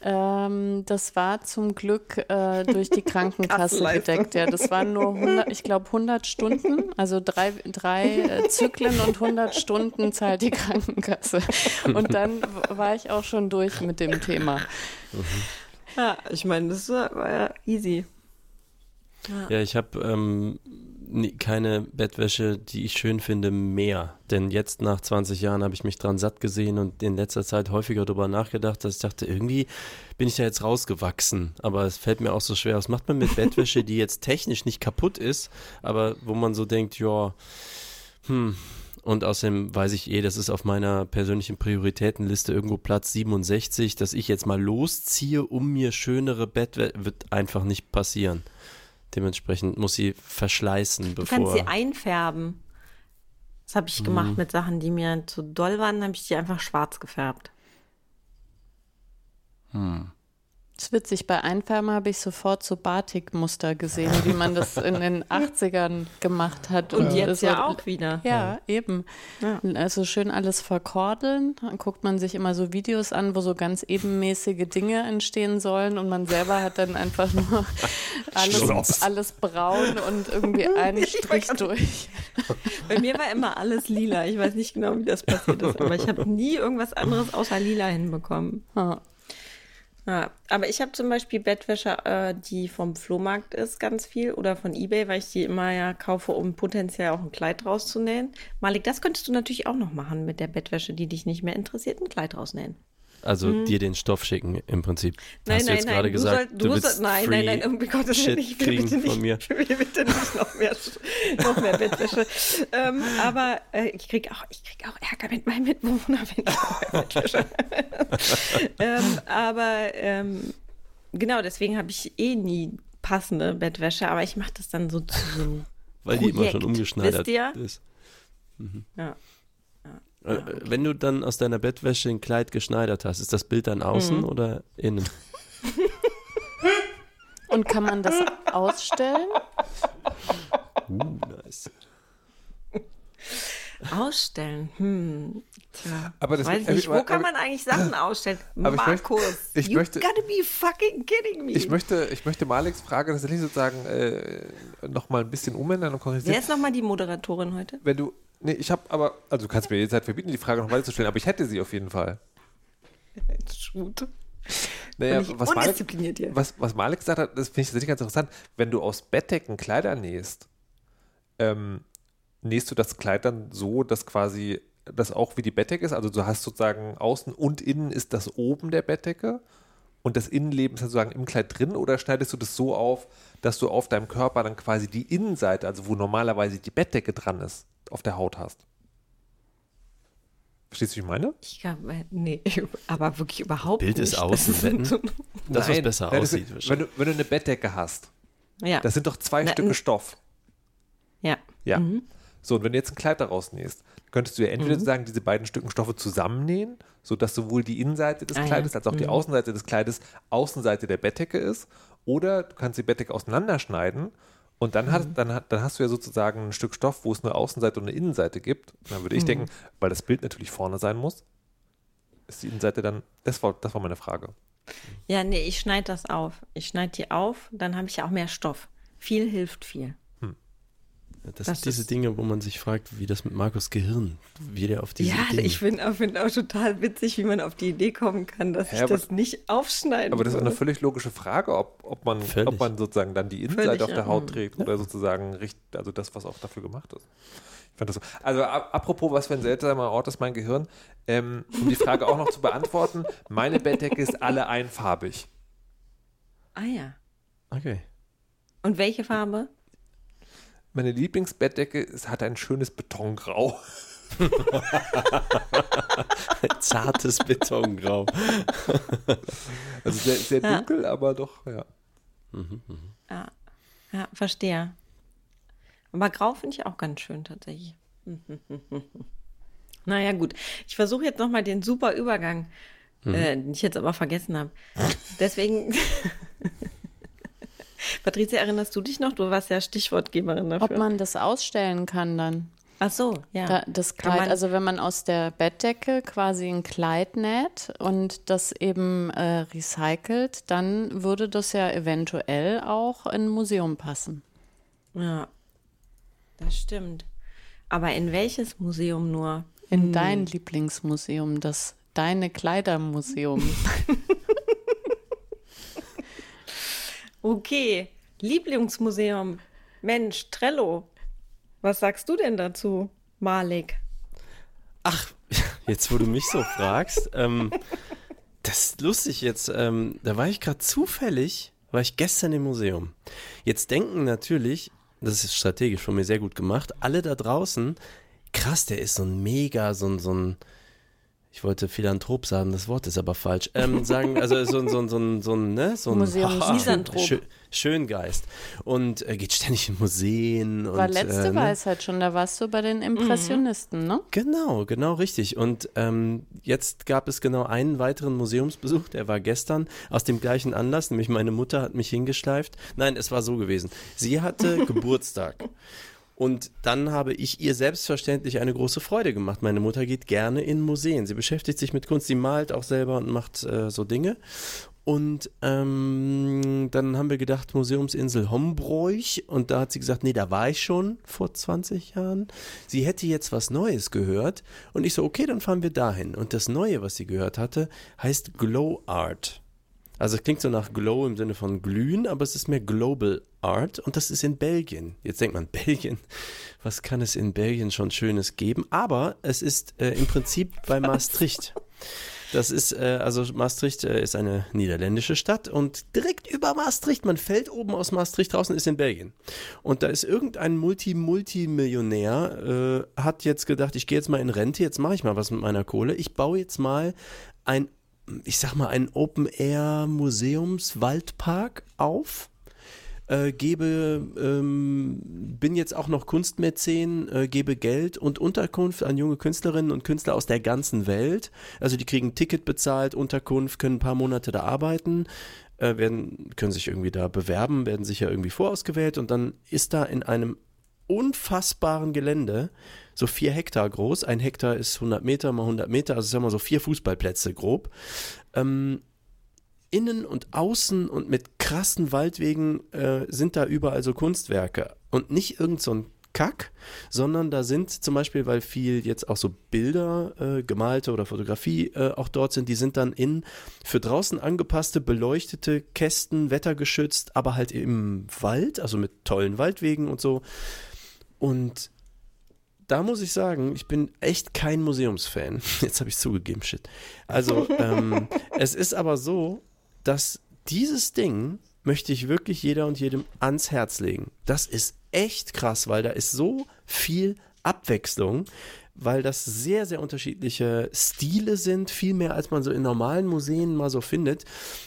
Ähm, das war zum Glück äh, durch die Krankenkasse gedeckt. Ja, das waren nur 100, ich glaube 100 Stunden, also drei, drei äh, Zyklen und 100 Stunden zahlt die Krankenkasse. Und dann war ich auch schon durch mit dem Thema. Mhm. Ja, ich meine, das war ja easy. Ja, ja ich habe ähm, keine Bettwäsche, die ich schön finde, mehr. Denn jetzt nach 20 Jahren habe ich mich dran satt gesehen und in letzter Zeit häufiger darüber nachgedacht, dass ich dachte, irgendwie bin ich da jetzt rausgewachsen. Aber es fällt mir auch so schwer. Was macht man mit Bettwäsche, die jetzt technisch nicht kaputt ist, aber wo man so denkt, ja, hm, und außerdem weiß ich eh, das ist auf meiner persönlichen Prioritätenliste irgendwo Platz 67, dass ich jetzt mal losziehe, um mir schönere Bettwäsche, wird einfach nicht passieren. Dementsprechend muss sie verschleißen, bevor. Du kannst sie einfärben. Das habe ich hm. gemacht mit Sachen, die mir zu doll waren, habe ich die einfach schwarz gefärbt. Hm. Das ist witzig, bei Einfärben habe ich sofort so Batik-Muster gesehen, wie man das in den 80ern gemacht hat. Und ja. jetzt ja auch wieder. Ja, eben. Ja. Also schön alles verkordeln. Dann guckt man sich immer so Videos an, wo so ganz ebenmäßige Dinge entstehen sollen und man selber hat dann einfach nur alles, alles braun und irgendwie einen Strich durch. Bei mir war immer alles lila. Ich weiß nicht genau, wie das passiert ist, aber ich habe nie irgendwas anderes außer lila hinbekommen. Ja. Ja, aber ich habe zum Beispiel Bettwäsche, äh, die vom Flohmarkt ist, ganz viel oder von Ebay, weil ich die immer ja kaufe, um potenziell auch ein Kleid rauszunähen. Malik, das könntest du natürlich auch noch machen mit der Bettwäsche, die dich nicht mehr interessiert, ein Kleid rausnähen. Also mhm. dir den Stoff schicken im Prinzip. Nein, Hast nein, du jetzt nein. gerade gesagt, soll, du, du musst, nein, nein, nein, um Gottes Willen, ich will bitte nicht, von mir. Ich will bitte nicht noch mehr, noch mehr Bettwäsche. ähm, aber äh, ich kriege auch, krieg auch Ärger mit meinem Mitbewohner, wenn ich Bettwäsche ähm, Aber ähm, genau, deswegen habe ich eh nie passende Bettwäsche, aber ich mache das dann so zu so Weil Projekt, die immer schon umgeschneidert ist. Mhm. Ja. Äh, wenn du dann aus deiner Bettwäsche ein Kleid geschneidert hast, ist das Bild dann außen mhm. oder innen? Und kann man das ausstellen? Uh, nice. Ausstellen, hm. Tja, aber das, weiß nicht, wo kann man eigentlich Sachen ausstellen? Aber Markus, ich möchte, ich you möchte, gotta be fucking kidding me. Ich möchte, ich möchte Maleks Frage tatsächlich sozusagen äh, nochmal ein bisschen umändern und korrigieren. Wer ist nochmal die Moderatorin heute? Wenn du, Nee, ich habe aber, also du kannst mir jederzeit verbieten, die Frage noch weiter zu stellen, aber ich hätte sie auf jeden Fall. Gut. Naja, was Malik, was, was Malik gesagt hat, das finde ich tatsächlich ganz interessant. Wenn du aus Bettdecken Kleider nähst, ähm, nähst du das Kleid dann so, dass quasi das auch wie die Bettdecke ist? Also du hast sozusagen außen und innen ist das oben der Bettdecke und das Innenleben ist sozusagen im Kleid drin oder schneidest du das so auf, dass du auf deinem Körper dann quasi die Innenseite, also wo normalerweise die Bettdecke dran ist, auf der Haut hast. Verstehst du, wie ich meine? Ich glaube, nee, aber wirklich überhaupt Bild nicht. ist außen, das, das was besser nein, aussieht. Wenn, du, wenn du eine Bettdecke hast, ja. das sind doch zwei Na, Stücke Stoff. Ja. Ja. Mhm. So, und wenn du jetzt ein Kleid daraus nähst, könntest du ja entweder mhm. sagen, diese beiden Stücken Stoffe zusammennähen, sodass sowohl die Innenseite des ah, Kleides ja. als auch mhm. die Außenseite des Kleides Außenseite der Bettdecke ist. Oder du kannst die Bettdecke auseinanderschneiden und dann, hat, mhm. dann, dann hast du ja sozusagen ein Stück Stoff, wo es eine Außenseite und eine Innenseite gibt. Und dann würde ich mhm. denken, weil das Bild natürlich vorne sein muss, ist die Innenseite dann, das war, das war meine Frage. Ja, nee, ich schneide das auf. Ich schneide die auf, dann habe ich ja auch mehr Stoff. Viel hilft viel. Das, das sind diese Dinge, wo man sich fragt, wie das mit Markus Gehirn, wie der auf diese Ja, Dinge. ich finde find auch total witzig, wie man auf die Idee kommen kann, dass ja, ich das nicht aufschneiden Aber das ist eine völlig logische Frage, ob, ob, man, ob man sozusagen dann die Innenseite völlig, auf der Haut trägt ja. oder sozusagen also das, was auch dafür gemacht ist. Ich fand das so. Also apropos, was für ein seltsamer Ort ist mein Gehirn, ähm, um die Frage auch noch zu beantworten, meine Bettdecke ist alle einfarbig. Ah ja. Okay. Und welche Farbe? Meine Lieblingsbettdecke hat ein schönes Betongrau. Zartes Betongrau. Also sehr, sehr ja. dunkel, aber doch, ja. Mhm, mh. Ja, ja, verstehe. Aber grau finde ich auch ganz schön tatsächlich. naja, gut. Ich versuche jetzt nochmal den super Übergang, mhm. äh, den ich jetzt aber vergessen habe. Deswegen Patricia, erinnerst du dich noch? Du warst ja Stichwortgeberin dafür. Ob man das ausstellen kann dann. Ach so, ja. Da, das Kleid, also wenn man aus der Bettdecke quasi ein Kleid näht und das eben äh, recycelt, dann würde das ja eventuell auch in ein Museum passen. Ja, das stimmt. Aber in welches Museum nur? In hm. dein Lieblingsmuseum, das Deine Kleidermuseum. Okay, Lieblingsmuseum. Mensch, Trello. Was sagst du denn dazu, Malik? Ach, jetzt wo du mich so fragst, ähm, das ist lustig jetzt. Ähm, da war ich gerade zufällig, war ich gestern im Museum. Jetzt denken natürlich, das ist strategisch von mir sehr gut gemacht, alle da draußen, krass, der ist so ein mega, so ein, so ein ich wollte Philanthrop sagen, das Wort ist aber falsch. Ähm, sagen, also so, so, so, so, ne? so ein Museumsmisanthrop. Schö Schöngeist. Und äh, geht ständig in Museen. War und, letzte äh, ne? Weisheit schon, da warst du bei den Impressionisten, ne? Genau, genau richtig. Und ähm, jetzt gab es genau einen weiteren Museumsbesuch, der war gestern aus dem gleichen Anlass, nämlich meine Mutter hat mich hingeschleift. Nein, es war so gewesen. Sie hatte Geburtstag. Und dann habe ich ihr selbstverständlich eine große Freude gemacht. Meine Mutter geht gerne in Museen. Sie beschäftigt sich mit Kunst, sie malt auch selber und macht äh, so Dinge. Und ähm, dann haben wir gedacht, Museumsinsel Hombroich. Und da hat sie gesagt, nee, da war ich schon vor 20 Jahren. Sie hätte jetzt was Neues gehört. Und ich so, okay, dann fahren wir dahin. Und das Neue, was sie gehört hatte, heißt Glow Art. Also es klingt so nach Glow im Sinne von glühen, aber es ist mehr Global Art und das ist in Belgien. Jetzt denkt man, Belgien, was kann es in Belgien schon Schönes geben? Aber es ist äh, im Prinzip bei Maastricht. Das ist, äh, also Maastricht äh, ist eine niederländische Stadt und direkt über Maastricht, man fällt oben aus Maastricht und ist in Belgien. Und da ist irgendein Multi-Multimillionär, äh, hat jetzt gedacht, ich gehe jetzt mal in Rente, jetzt mache ich mal was mit meiner Kohle. Ich baue jetzt mal ein ich sag mal, einen Open-Air-Museums-Waldpark auf. Äh, gebe, ähm, bin jetzt auch noch Kunstmäzen, äh, gebe Geld und Unterkunft an junge Künstlerinnen und Künstler aus der ganzen Welt. Also die kriegen ein Ticket bezahlt, Unterkunft, können ein paar Monate da arbeiten, äh, werden, können sich irgendwie da bewerben, werden sicher irgendwie vorausgewählt und dann ist da in einem unfassbaren Gelände so vier Hektar groß. Ein Hektar ist 100 Meter mal 100 Meter, also sagen wir so vier Fußballplätze grob. Ähm, innen und außen und mit krassen Waldwegen äh, sind da überall so Kunstwerke und nicht irgend so ein Kack, sondern da sind zum Beispiel, weil viel jetzt auch so Bilder, äh, gemalte oder Fotografie äh, auch dort sind, die sind dann in für draußen angepasste, beleuchtete Kästen, wettergeschützt, aber halt im Wald, also mit tollen Waldwegen und so. Und da muss ich sagen, ich bin echt kein Museumsfan. Jetzt habe ich zugegeben, shit. Also, ähm, es ist aber so, dass dieses Ding möchte ich wirklich jeder und jedem ans Herz legen. Das ist echt krass, weil da ist so viel Abwechslung weil das sehr, sehr unterschiedliche Stile sind, viel mehr als man so in normalen Museen mal so findet.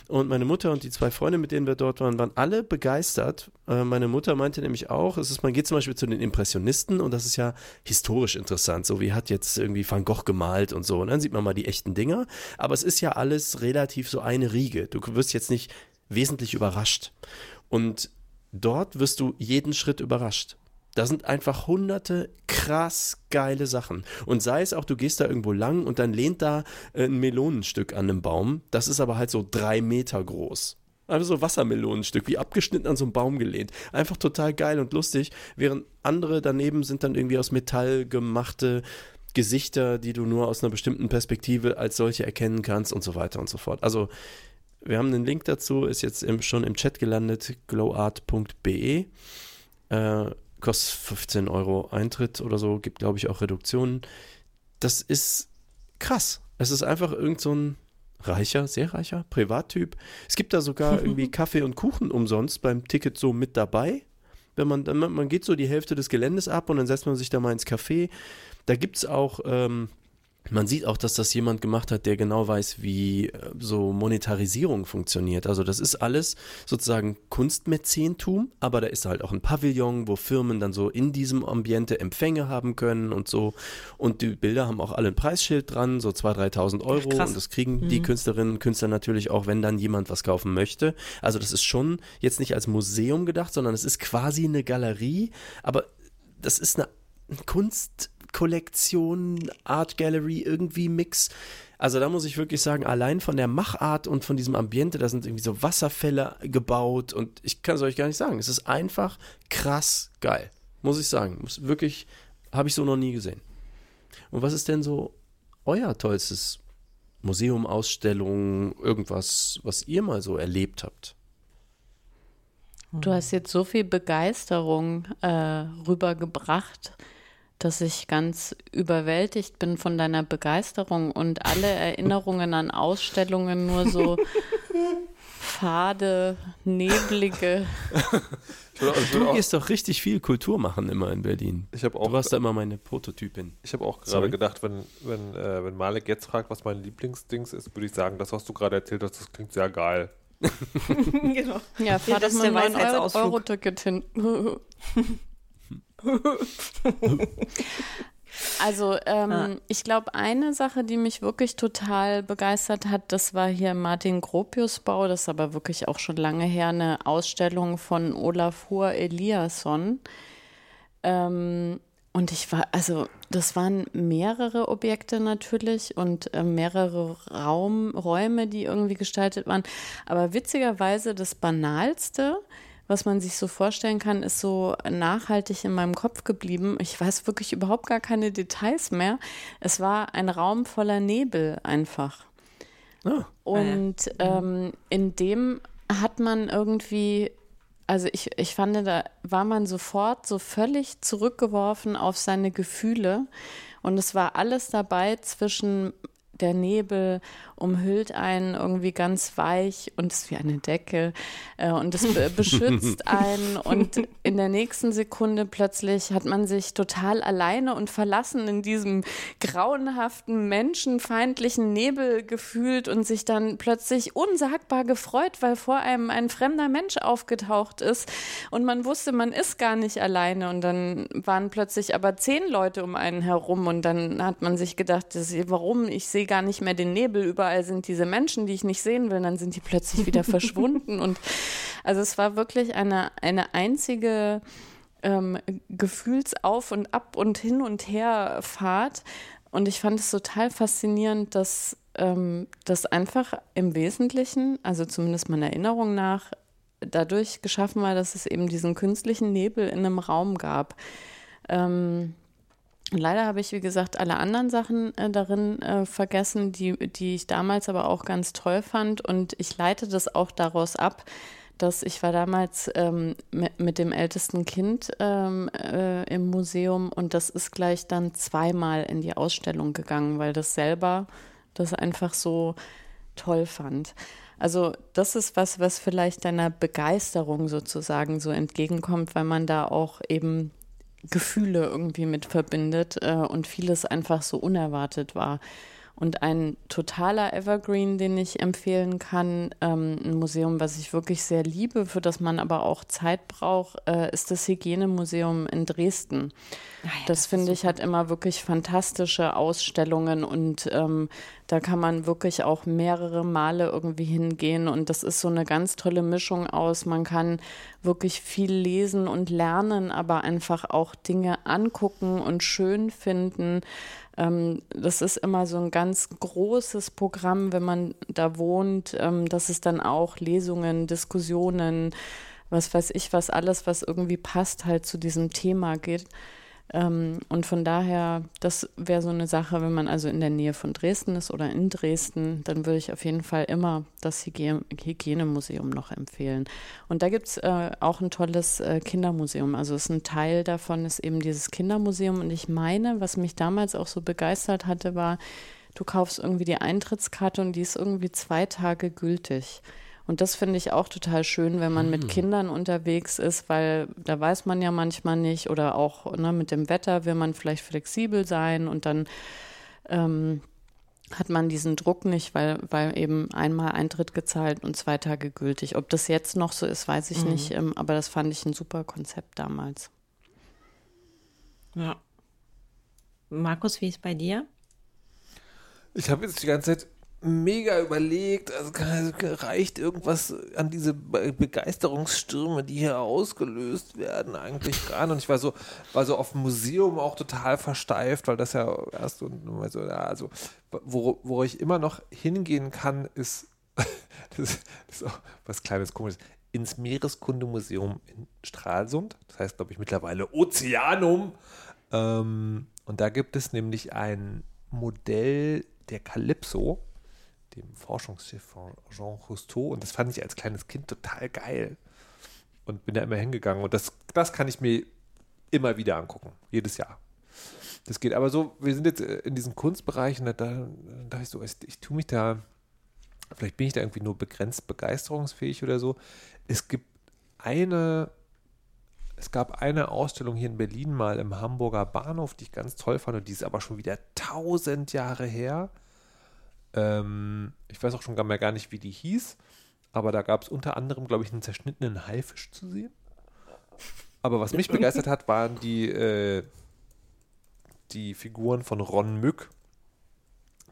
Und meine Mutter und die zwei Freunde, mit denen wir dort waren, waren alle begeistert. Äh, meine Mutter meinte nämlich auch, es ist, man geht zum Beispiel zu den Impressionisten und das ist ja historisch interessant. So wie hat jetzt irgendwie Van Gogh gemalt und so. Und dann sieht man mal die echten Dinger. Aber es ist ja alles relativ so eine Riege. Du wirst jetzt nicht wesentlich überrascht. Und dort wirst du jeden Schritt überrascht. Da sind einfach hunderte krass geile Sachen. Und sei es auch, du gehst da irgendwo lang und dann lehnt da äh, ein Melonenstück an einem Baum. Das ist aber halt so drei Meter groß. Einfach so Wassermelonenstück, wie abgeschnitten an so einem Baum gelehnt. Einfach total geil und lustig. Während andere daneben sind dann irgendwie aus Metall gemachte Gesichter, die du nur aus einer bestimmten Perspektive als solche erkennen kannst und so weiter und so fort. Also, wir haben einen Link dazu, ist jetzt im, schon im Chat gelandet, glowart.be. Äh, kostet 15 Euro Eintritt oder so, gibt glaube ich auch Reduktionen. Das ist krass. Es ist einfach irgend so ein reicher, sehr reicher Privattyp. Es gibt da sogar irgendwie Kaffee und Kuchen umsonst beim Ticket so mit dabei. Wenn man, dann, man geht so die Hälfte des Geländes ab und dann setzt man sich da mal ins Café. Da gibt es auch ähm, man sieht auch, dass das jemand gemacht hat, der genau weiß, wie äh, so Monetarisierung funktioniert. Also das ist alles sozusagen Kunstmäzentum, aber da ist halt auch ein Pavillon, wo Firmen dann so in diesem Ambiente Empfänge haben können und so. Und die Bilder haben auch alle ein Preisschild dran, so 2.000, 3.000 Euro. Ach, und das kriegen mhm. die Künstlerinnen und Künstler natürlich auch, wenn dann jemand was kaufen möchte. Also das ist schon jetzt nicht als Museum gedacht, sondern es ist quasi eine Galerie, aber das ist eine Kunst Kollektion, Art Gallery, irgendwie Mix. Also da muss ich wirklich sagen, allein von der Machart und von diesem Ambiente, da sind irgendwie so Wasserfälle gebaut und ich kann es euch gar nicht sagen. Es ist einfach krass geil, muss ich sagen. Muss wirklich, habe ich so noch nie gesehen. Und was ist denn so euer tollstes Museum, Ausstellung, irgendwas, was ihr mal so erlebt habt? Du hast jetzt so viel Begeisterung äh, rübergebracht, dass ich ganz überwältigt bin von deiner Begeisterung und alle Erinnerungen an Ausstellungen nur so fade, neblige. Du gehst doch richtig viel Kultur machen immer in Berlin. Ich auch, du warst da immer meine Prototypin. Ich habe auch gerade gedacht, wenn, wenn, äh, wenn Malek jetzt fragt, was mein Lieblingsdings ist, würde ich sagen, das, was du gerade erzählt hast, das klingt sehr geil. genau. Ja, fahr das mal ein Euro-Ticket hin. Also ähm, ah. ich glaube, eine Sache, die mich wirklich total begeistert hat, das war hier Martin Gropius Bau, das ist aber wirklich auch schon lange her, eine Ausstellung von Olafur Eliasson. Ähm, und ich war, also das waren mehrere Objekte natürlich und äh, mehrere Raum, Räume, die irgendwie gestaltet waren. Aber witzigerweise das Banalste, was man sich so vorstellen kann, ist so nachhaltig in meinem Kopf geblieben. Ich weiß wirklich überhaupt gar keine Details mehr. Es war ein Raum voller Nebel einfach. Oh. Und ähm, in dem hat man irgendwie, also ich, ich fand, da war man sofort so völlig zurückgeworfen auf seine Gefühle. Und es war alles dabei zwischen der Nebel umhüllt einen irgendwie ganz weich und ist wie eine Decke äh, und es be beschützt einen. Und in der nächsten Sekunde plötzlich hat man sich total alleine und verlassen in diesem grauenhaften, menschenfeindlichen Nebel gefühlt und sich dann plötzlich unsagbar gefreut, weil vor einem ein fremder Mensch aufgetaucht ist. Und man wusste, man ist gar nicht alleine. Und dann waren plötzlich aber zehn Leute um einen herum. Und dann hat man sich gedacht, warum, ich sehe gar nicht mehr den Nebel, überall sind diese Menschen, die ich nicht sehen will, dann sind die plötzlich wieder verschwunden. Und also es war wirklich eine, eine einzige ähm, Gefühlsauf und ab und hin und her Fahrt. Und ich fand es total faszinierend, dass ähm, das einfach im Wesentlichen, also zumindest meiner Erinnerung nach, dadurch geschaffen war, dass es eben diesen künstlichen Nebel in einem Raum gab. Ähm, Leider habe ich, wie gesagt, alle anderen Sachen äh, darin äh, vergessen, die, die ich damals aber auch ganz toll fand. Und ich leite das auch daraus ab, dass ich war damals ähm, mit, mit, dem ältesten Kind ähm, äh, im Museum und das ist gleich dann zweimal in die Ausstellung gegangen, weil das selber das einfach so toll fand. Also das ist was, was vielleicht deiner Begeisterung sozusagen so entgegenkommt, weil man da auch eben Gefühle irgendwie mit verbindet äh, und vieles einfach so unerwartet war. Und ein totaler Evergreen, den ich empfehlen kann, ähm, ein Museum, was ich wirklich sehr liebe, für das man aber auch Zeit braucht, äh, ist das Hygienemuseum in Dresden. Ah ja, das, das finde ich hat immer wirklich fantastische Ausstellungen und ähm, da kann man wirklich auch mehrere Male irgendwie hingehen und das ist so eine ganz tolle Mischung aus. Man kann wirklich viel lesen und lernen, aber einfach auch Dinge angucken und schön finden. Ähm, das ist immer so ein ganz großes Programm, wenn man da wohnt. Ähm, das ist dann auch Lesungen, Diskussionen, was weiß ich, was alles, was irgendwie passt, halt zu diesem Thema geht. Ähm, und von daher, das wäre so eine Sache, wenn man also in der Nähe von Dresden ist oder in Dresden, dann würde ich auf jeden Fall immer das Hygie Hygienemuseum noch empfehlen. Und da gibt es äh, auch ein tolles äh, Kindermuseum. Also ist ein Teil davon ist eben dieses Kindermuseum. Und ich meine, was mich damals auch so begeistert hatte, war, du kaufst irgendwie die Eintrittskarte und die ist irgendwie zwei Tage gültig. Und das finde ich auch total schön, wenn man mit hm. Kindern unterwegs ist, weil da weiß man ja manchmal nicht oder auch ne, mit dem Wetter will man vielleicht flexibel sein und dann ähm, hat man diesen Druck nicht, weil, weil eben einmal Eintritt gezahlt und zwei Tage gültig. Ob das jetzt noch so ist, weiß ich mhm. nicht, ähm, aber das fand ich ein super Konzept damals. Ja. Markus, wie ist bei dir? Ich habe jetzt die ganze Zeit mega überlegt, also reicht irgendwas an diese Begeisterungsstürme, die hier ausgelöst werden, eigentlich gar nicht. Und ich war so, war so auf Museum auch total versteift, weil das ja erst und so, also wo, wo ich immer noch hingehen kann, ist, das, das ist auch was kleines komisches, ins Meereskundemuseum in Stralsund. Das heißt, glaube ich, mittlerweile Ozeanum. Ähm, und da gibt es nämlich ein Modell der Calypso dem Forschungsschiff von Jean Cousteau und das fand ich als kleines Kind total geil. und bin da immer hingegangen. Und das, das kann ich mir immer wieder angucken, jedes Jahr. Das geht aber so, wir sind jetzt äh, in diesen Kunstbereichen, da, da dachte ich so, ich, ich tue mich da, vielleicht bin ich da irgendwie nur begrenzt begeisterungsfähig oder so. Es gibt eine, es gab eine Ausstellung hier in Berlin mal im Hamburger Bahnhof, die ich ganz toll fand und die ist aber schon wieder tausend Jahre her. Ähm, ich weiß auch schon gar, mehr gar nicht, wie die hieß, aber da gab es unter anderem, glaube ich, einen zerschnittenen Haifisch zu sehen. Aber was mich begeistert hat, waren die, äh, die Figuren von Ron Mück.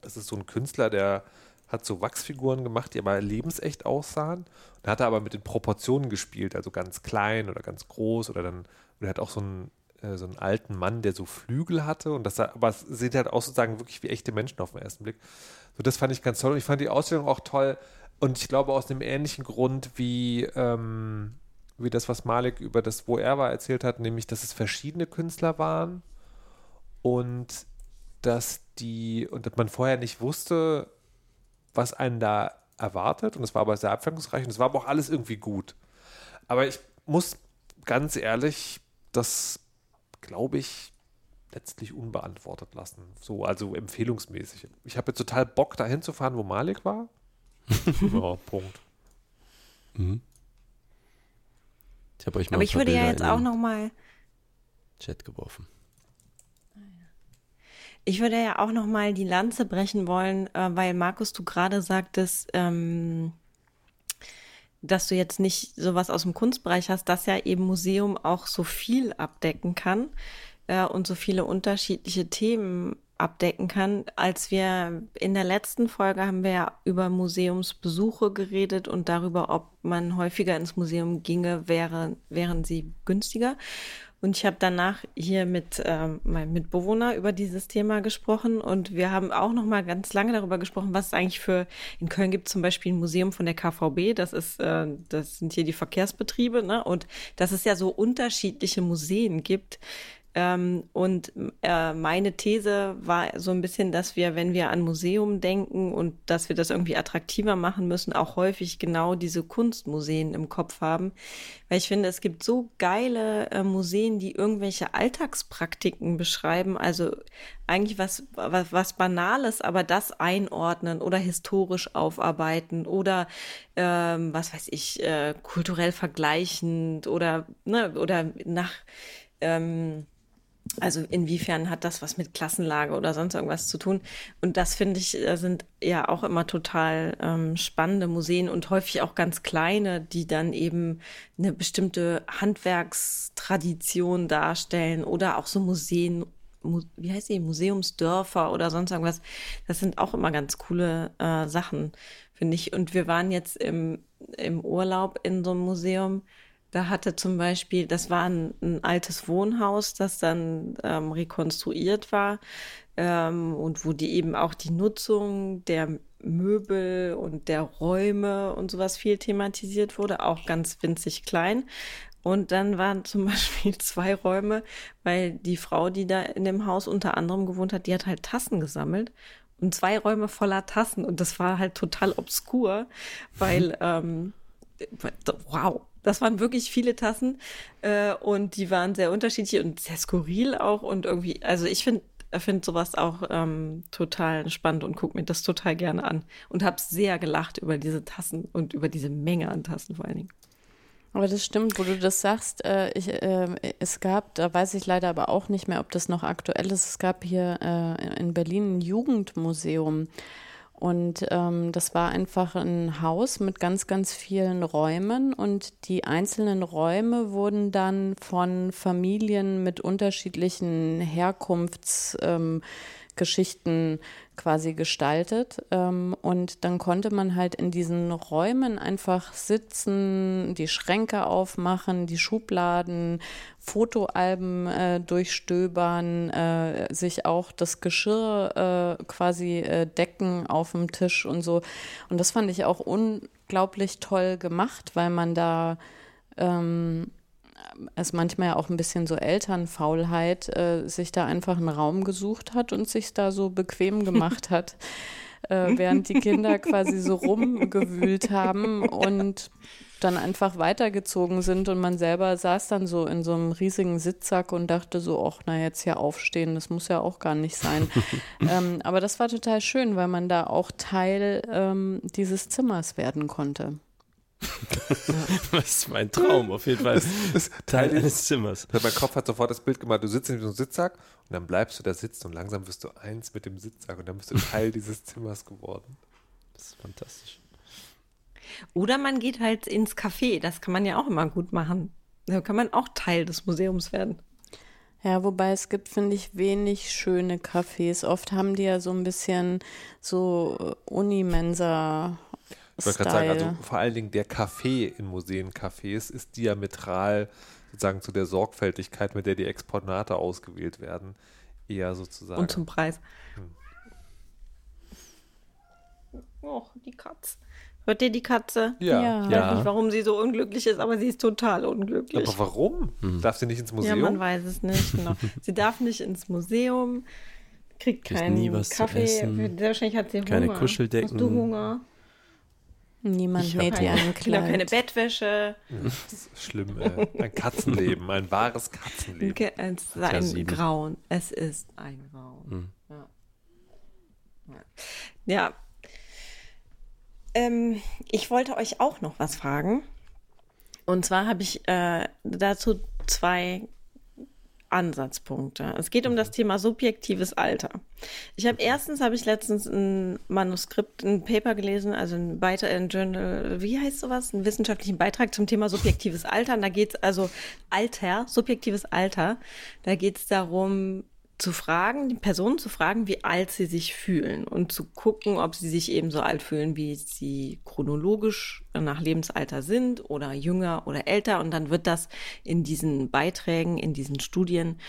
Das ist so ein Künstler, der hat so Wachsfiguren gemacht, die aber lebensecht aussahen. Da hat er aber mit den Proportionen gespielt, also ganz klein oder ganz groß oder dann, oder er hat auch so einen, äh, so einen alten Mann, der so Flügel hatte und das, aber es sieht halt auch sozusagen wirklich wie echte Menschen auf den ersten Blick. So, das fand ich ganz toll und ich fand die Ausstellung auch toll und ich glaube aus einem ähnlichen Grund wie, ähm, wie das, was Malik über das, wo er war, erzählt hat, nämlich, dass es verschiedene Künstler waren und dass die, und dass man vorher nicht wusste, was einen da erwartet. Und es war aber sehr abwechslungsreich und es war aber auch alles irgendwie gut. Aber ich muss ganz ehrlich, das glaube ich, letztlich unbeantwortet lassen. So, also empfehlungsmäßig. Ich habe jetzt total Bock, dahin zu fahren, wo Malik war. ja, Punkt. Mhm. Ich habe euch mal Aber ich würde ja jetzt auch noch mal Chat geworfen. Ich würde ja auch noch mal die Lanze brechen wollen, äh, weil Markus, du gerade sagtest, ähm, dass du jetzt nicht sowas aus dem Kunstbereich hast, dass ja eben Museum auch so viel abdecken kann äh, und so viele unterschiedliche Themen abdecken kann. Als wir in der letzten Folge haben wir ja über Museumsbesuche geredet und darüber, ob man häufiger ins Museum ginge, wäre, wären sie günstiger. Und ich habe danach hier mit ähm, meinem Mitbewohner über dieses Thema gesprochen und wir haben auch noch mal ganz lange darüber gesprochen, was es eigentlich für in Köln gibt zum Beispiel ein Museum von der KVB. Das ist, äh, das sind hier die Verkehrsbetriebe, ne? Und dass es ja so unterschiedliche Museen gibt, ähm, und äh, meine These war so ein bisschen, dass wir, wenn wir an Museum denken und dass wir das irgendwie attraktiver machen müssen, auch häufig genau diese Kunstmuseen im Kopf haben. Weil ich finde, es gibt so geile äh, Museen, die irgendwelche Alltagspraktiken beschreiben, also eigentlich was, was, was Banales, aber das einordnen oder historisch aufarbeiten oder ähm, was weiß ich, äh, kulturell vergleichend oder, ne, oder nach ähm, also inwiefern hat das was mit Klassenlage oder sonst irgendwas zu tun? Und das finde ich äh, sind ja auch immer total ähm, spannende Museen und häufig auch ganz kleine, die dann eben eine bestimmte Handwerkstradition darstellen oder auch so Museen, Mu wie heißt die, Museumsdörfer oder sonst irgendwas. Das sind auch immer ganz coole äh, Sachen, finde ich. Und wir waren jetzt im, im Urlaub in so einem Museum da hatte zum Beispiel, das war ein, ein altes Wohnhaus, das dann ähm, rekonstruiert war ähm, und wo die eben auch die Nutzung der Möbel und der Räume und sowas viel thematisiert wurde, auch ganz winzig klein. Und dann waren zum Beispiel zwei Räume, weil die Frau, die da in dem Haus unter anderem gewohnt hat, die hat halt Tassen gesammelt und zwei Räume voller Tassen. Und das war halt total obskur, weil, ähm, wow, das waren wirklich viele Tassen äh, und die waren sehr unterschiedlich und sehr skurril auch und irgendwie, also ich finde finde sowas auch ähm, total spannend und gucke mir das total gerne an und habe sehr gelacht über diese Tassen und über diese Menge an Tassen vor allen Dingen. Aber das stimmt, wo du das sagst. Äh, ich, äh, es gab, da weiß ich leider aber auch nicht mehr, ob das noch aktuell ist. Es gab hier äh, in Berlin ein Jugendmuseum. Und ähm, das war einfach ein Haus mit ganz, ganz vielen Räumen. Und die einzelnen Räume wurden dann von Familien mit unterschiedlichen Herkunftsgeschichten ähm, quasi gestaltet. Ähm, und dann konnte man halt in diesen Räumen einfach sitzen, die Schränke aufmachen, die Schubladen, Fotoalben äh, durchstöbern, äh, sich auch das Geschirr äh, quasi äh, decken auf dem Tisch und so. Und das fand ich auch unglaublich toll gemacht, weil man da ähm, es manchmal ja auch ein bisschen so Elternfaulheit, äh, sich da einfach einen Raum gesucht hat und sich da so bequem gemacht hat. äh, während die Kinder quasi so rumgewühlt haben und dann einfach weitergezogen sind und man selber saß dann so in so einem riesigen Sitzsack und dachte so, ach, na jetzt hier aufstehen, das muss ja auch gar nicht sein. ähm, aber das war total schön, weil man da auch Teil ähm, dieses Zimmers werden konnte. das ist mein Traum, auf jeden Fall. Das, Teil eines Zimmers. Mein Kopf hat sofort das Bild gemacht, du sitzt in so einem Sitzsack und dann bleibst du da sitzen und langsam wirst du eins mit dem Sitzsack und dann bist du Teil dieses Zimmers geworden. Das ist fantastisch. Oder man geht halt ins Café, das kann man ja auch immer gut machen. Da kann man auch Teil des Museums werden. Ja, wobei es gibt, finde ich, wenig schöne Cafés. Oft haben die ja so ein bisschen so Unimensa. Ich wollte gerade sagen, also vor allen Dingen der Kaffee in Museencafés ist diametral sozusagen zu der Sorgfältigkeit, mit der die Exponate ausgewählt werden, eher sozusagen. Und zum Preis. Hm. Och, die Katze. Hört ihr die Katze? Ja. ja. Ich weiß nicht, warum sie so unglücklich ist, aber sie ist total unglücklich. Aber warum? Hm. Darf sie nicht ins Museum? Ja, man weiß es nicht. Genau. sie darf nicht ins Museum, kriegt keinen Kaffee. Wahrscheinlich hat sie Hunger. Keine Kuscheldecken. Hast du Hunger? Niemand näht ihr ein Kleid. keine Bettwäsche. Das ist schlimm. Äh, ein Katzenleben, ein wahres Katzenleben. Es ist ein Grauen. Es ist ein Grauen. Hm. Ja. ja, ähm, ich wollte euch auch noch was fragen. Und zwar habe ich äh, dazu zwei Ansatzpunkte. Es geht um das Thema subjektives Alter. Ich habe erstens habe ich letztens ein Manuskript, ein Paper gelesen, also ein Beitrag, ein Journal, wie heißt sowas, einen wissenschaftlichen Beitrag zum Thema subjektives Alter. Und da geht es also Alter, subjektives Alter. Da geht es darum, zu fragen, die Personen zu fragen, wie alt sie sich fühlen und zu gucken, ob sie sich ebenso alt fühlen, wie sie chronologisch nach Lebensalter sind oder jünger oder älter. Und dann wird das in diesen Beiträgen, in diesen Studien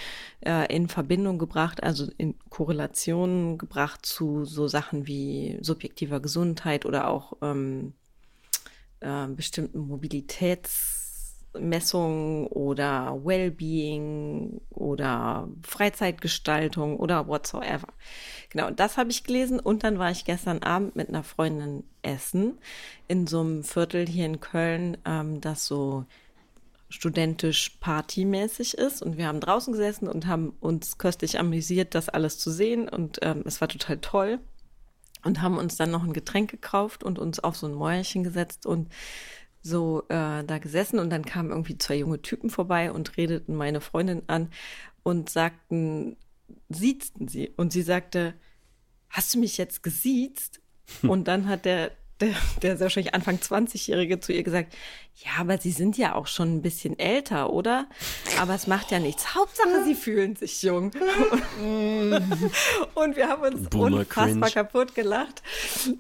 äh, in Verbindung gebracht, also in Korrelation gebracht zu so Sachen wie subjektiver Gesundheit oder auch ähm, äh, bestimmten Mobilitäts Messung oder Wellbeing oder Freizeitgestaltung oder whatsoever. Genau, das habe ich gelesen und dann war ich gestern Abend mit einer Freundin essen in so einem Viertel hier in Köln, ähm, das so studentisch partymäßig ist. Und wir haben draußen gesessen und haben uns köstlich amüsiert, das alles zu sehen. Und ähm, es war total toll. Und haben uns dann noch ein Getränk gekauft und uns auf so ein Mäuerchen gesetzt. Und so äh, da gesessen und dann kamen irgendwie zwei junge Typen vorbei und redeten meine Freundin an und sagten, siezten sie. Und sie sagte, hast du mich jetzt gesiezt? Und dann hat der, der, der wahrscheinlich Anfang 20-Jährige zu ihr gesagt, ja, aber sie sind ja auch schon ein bisschen älter, oder? Aber es macht ja nichts. Hauptsache, sie fühlen sich jung. und wir haben uns Boomer unfassbar cringe. kaputt gelacht.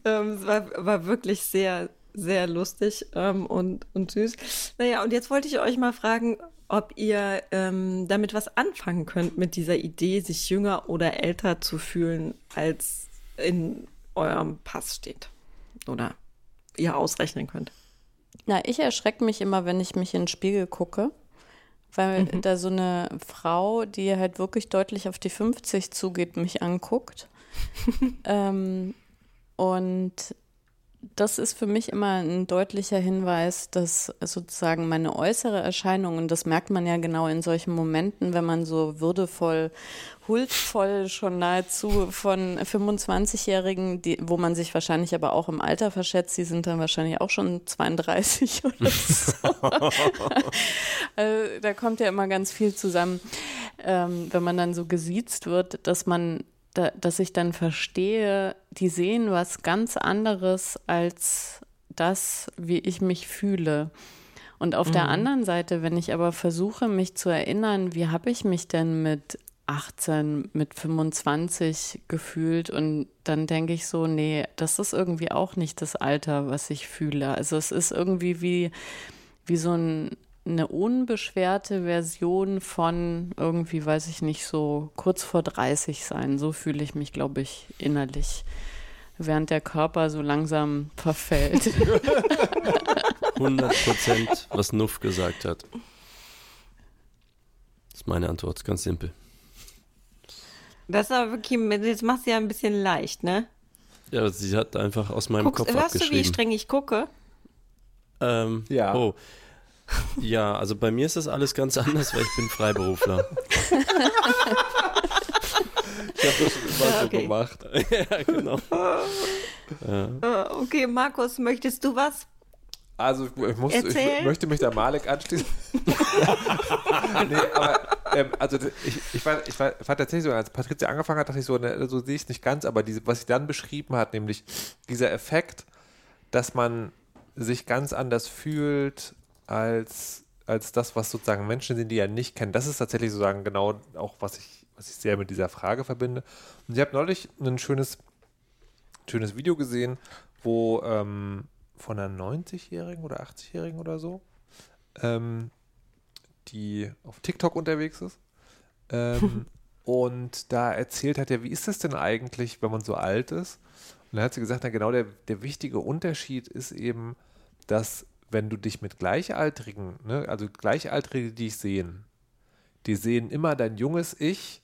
Ähm, es war, war wirklich sehr, sehr lustig ähm, und, und süß. Naja, und jetzt wollte ich euch mal fragen, ob ihr ähm, damit was anfangen könnt mit dieser Idee, sich jünger oder älter zu fühlen, als in eurem Pass steht. Oder ihr ausrechnen könnt. Na, ich erschrecke mich immer, wenn ich mich in den Spiegel gucke, weil mhm. da so eine Frau, die halt wirklich deutlich auf die 50 zugeht, mich anguckt. ähm, und das ist für mich immer ein deutlicher Hinweis, dass sozusagen meine äußere Erscheinung, und das merkt man ja genau in solchen Momenten, wenn man so würdevoll, huldvoll schon nahezu von 25-Jährigen, wo man sich wahrscheinlich aber auch im Alter verschätzt, die sind dann wahrscheinlich auch schon 32 oder so. also, da kommt ja immer ganz viel zusammen, ähm, wenn man dann so gesiezt wird, dass man da, dass ich dann verstehe, die sehen was ganz anderes als das, wie ich mich fühle. Und auf mhm. der anderen Seite, wenn ich aber versuche, mich zu erinnern, wie habe ich mich denn mit 18, mit 25 gefühlt und dann denke ich so, nee, das ist irgendwie auch nicht das Alter, was ich fühle. Also es ist irgendwie wie, wie so ein eine unbeschwerte Version von irgendwie, weiß ich nicht, so kurz vor 30 sein. So fühle ich mich, glaube ich, innerlich, während der Körper so langsam verfällt. 100 Prozent, was Nuff gesagt hat. Das ist meine Antwort, ganz simpel. Das ist aber wirklich, jetzt machst du ja ein bisschen leicht, ne? Ja, sie hat einfach aus meinem Guckst, Kopf hörst du, wie abgeschrieben. streng ich gucke? Ähm, Ja. Oh. Ja, also bei mir ist das alles ganz anders, weil ich bin Freiberufler. Ich habe das schon immer Ja, so okay. gemacht. ja, genau. Äh, okay, Markus, möchtest du was? Also ich, ich, muss, ich möchte mich da Malik anschließen. nee, aber ähm, also ich, ich, war, ich war, fand tatsächlich so, als Patricia angefangen hat, dachte ich so, ne, so sehe ich es nicht ganz, aber diese, was sie dann beschrieben hat, nämlich dieser Effekt, dass man sich ganz anders fühlt als, als das, was sozusagen Menschen sind, die ja nicht kennen. Das ist tatsächlich sozusagen genau auch, was ich, was ich sehr mit dieser Frage verbinde. Und ich habe neulich ein schönes, schönes Video gesehen, wo ähm, von einer 90-Jährigen oder 80-Jährigen oder so, ähm, die auf TikTok unterwegs ist. Ähm, und da erzählt hat er, wie ist das denn eigentlich, wenn man so alt ist? Und da hat sie gesagt, na genau, der, der wichtige Unterschied ist eben, dass wenn du dich mit Gleichaltrigen, ne, also Gleichaltrige, die dich sehen, die sehen immer dein junges Ich,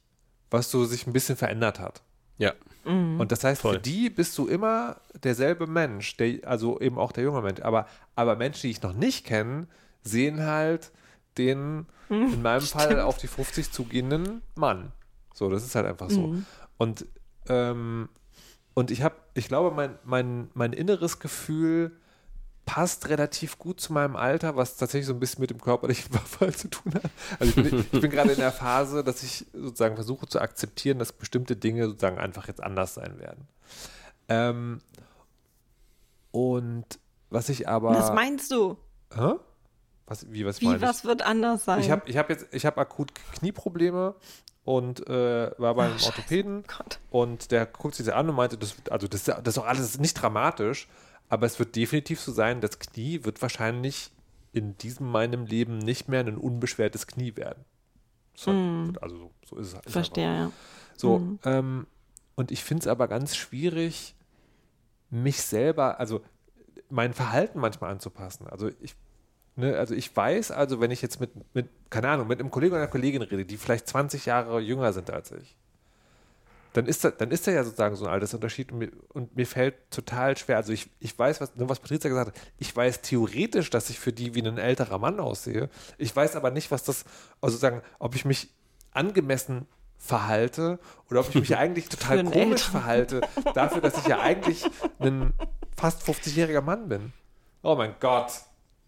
was so sich ein bisschen verändert hat. Ja. Und das heißt, Voll. für die bist du immer derselbe Mensch, der, also eben auch der junge Mensch. Aber, aber Menschen, die ich noch nicht kenne, sehen halt den, in meinem Fall, auf die 50 zugehenden Mann. So, das ist halt einfach so. Und, ähm, und ich habe, ich glaube, mein, mein, mein inneres Gefühl passt relativ gut zu meinem Alter, was tatsächlich so ein bisschen mit dem körperlichen Verfall zu tun hat. Also ich bin, ich bin gerade in der Phase, dass ich sozusagen versuche zu akzeptieren, dass bestimmte Dinge sozusagen einfach jetzt anders sein werden. Ähm, und was ich aber. was meinst du? Hä? Was, wie, was Wie, was wird anders sein? Ich habe ich hab jetzt, ich habe akut Knieprobleme und äh, war beim Orthopäden Gott. und der guckt sich das an und meinte, das, also das, das ist auch alles nicht dramatisch, aber es wird definitiv so sein, das Knie wird wahrscheinlich in diesem meinem Leben nicht mehr ein unbeschwertes Knie werden. So, Also so, so ist es. Ist Verstehe, einfach. ja. So, ähm, und ich finde es aber ganz schwierig, mich selber, also mein Verhalten manchmal anzupassen. Also ich, ne, also ich weiß, also wenn ich jetzt mit, mit, keine Ahnung, mit einem Kollegen oder einer Kollegin rede, die vielleicht 20 Jahre jünger sind als ich, dann ist da, dann ist da ja sozusagen so ein Altersunterschied und mir, und mir fällt total schwer. Also ich, ich weiß, was, nur was Patricia gesagt hat, ich weiß theoretisch, dass ich für die wie ein älterer Mann aussehe. Ich weiß aber nicht, was das, also sagen, ob ich mich angemessen verhalte oder ob ich mich eigentlich total komisch Älteren. verhalte, dafür, dass ich ja eigentlich ein fast 50-jähriger Mann bin. Oh mein Gott.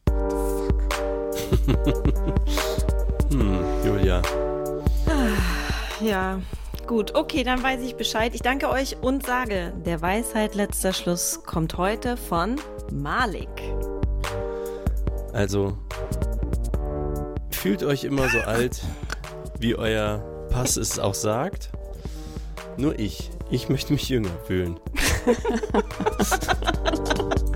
Julia. Ja, gut. Okay, dann weiß ich Bescheid. Ich danke euch und sage, der Weisheit letzter Schluss kommt heute von Malik. Also, fühlt euch immer so alt, wie euer Pass es auch sagt. Nur ich. Ich möchte mich jünger fühlen.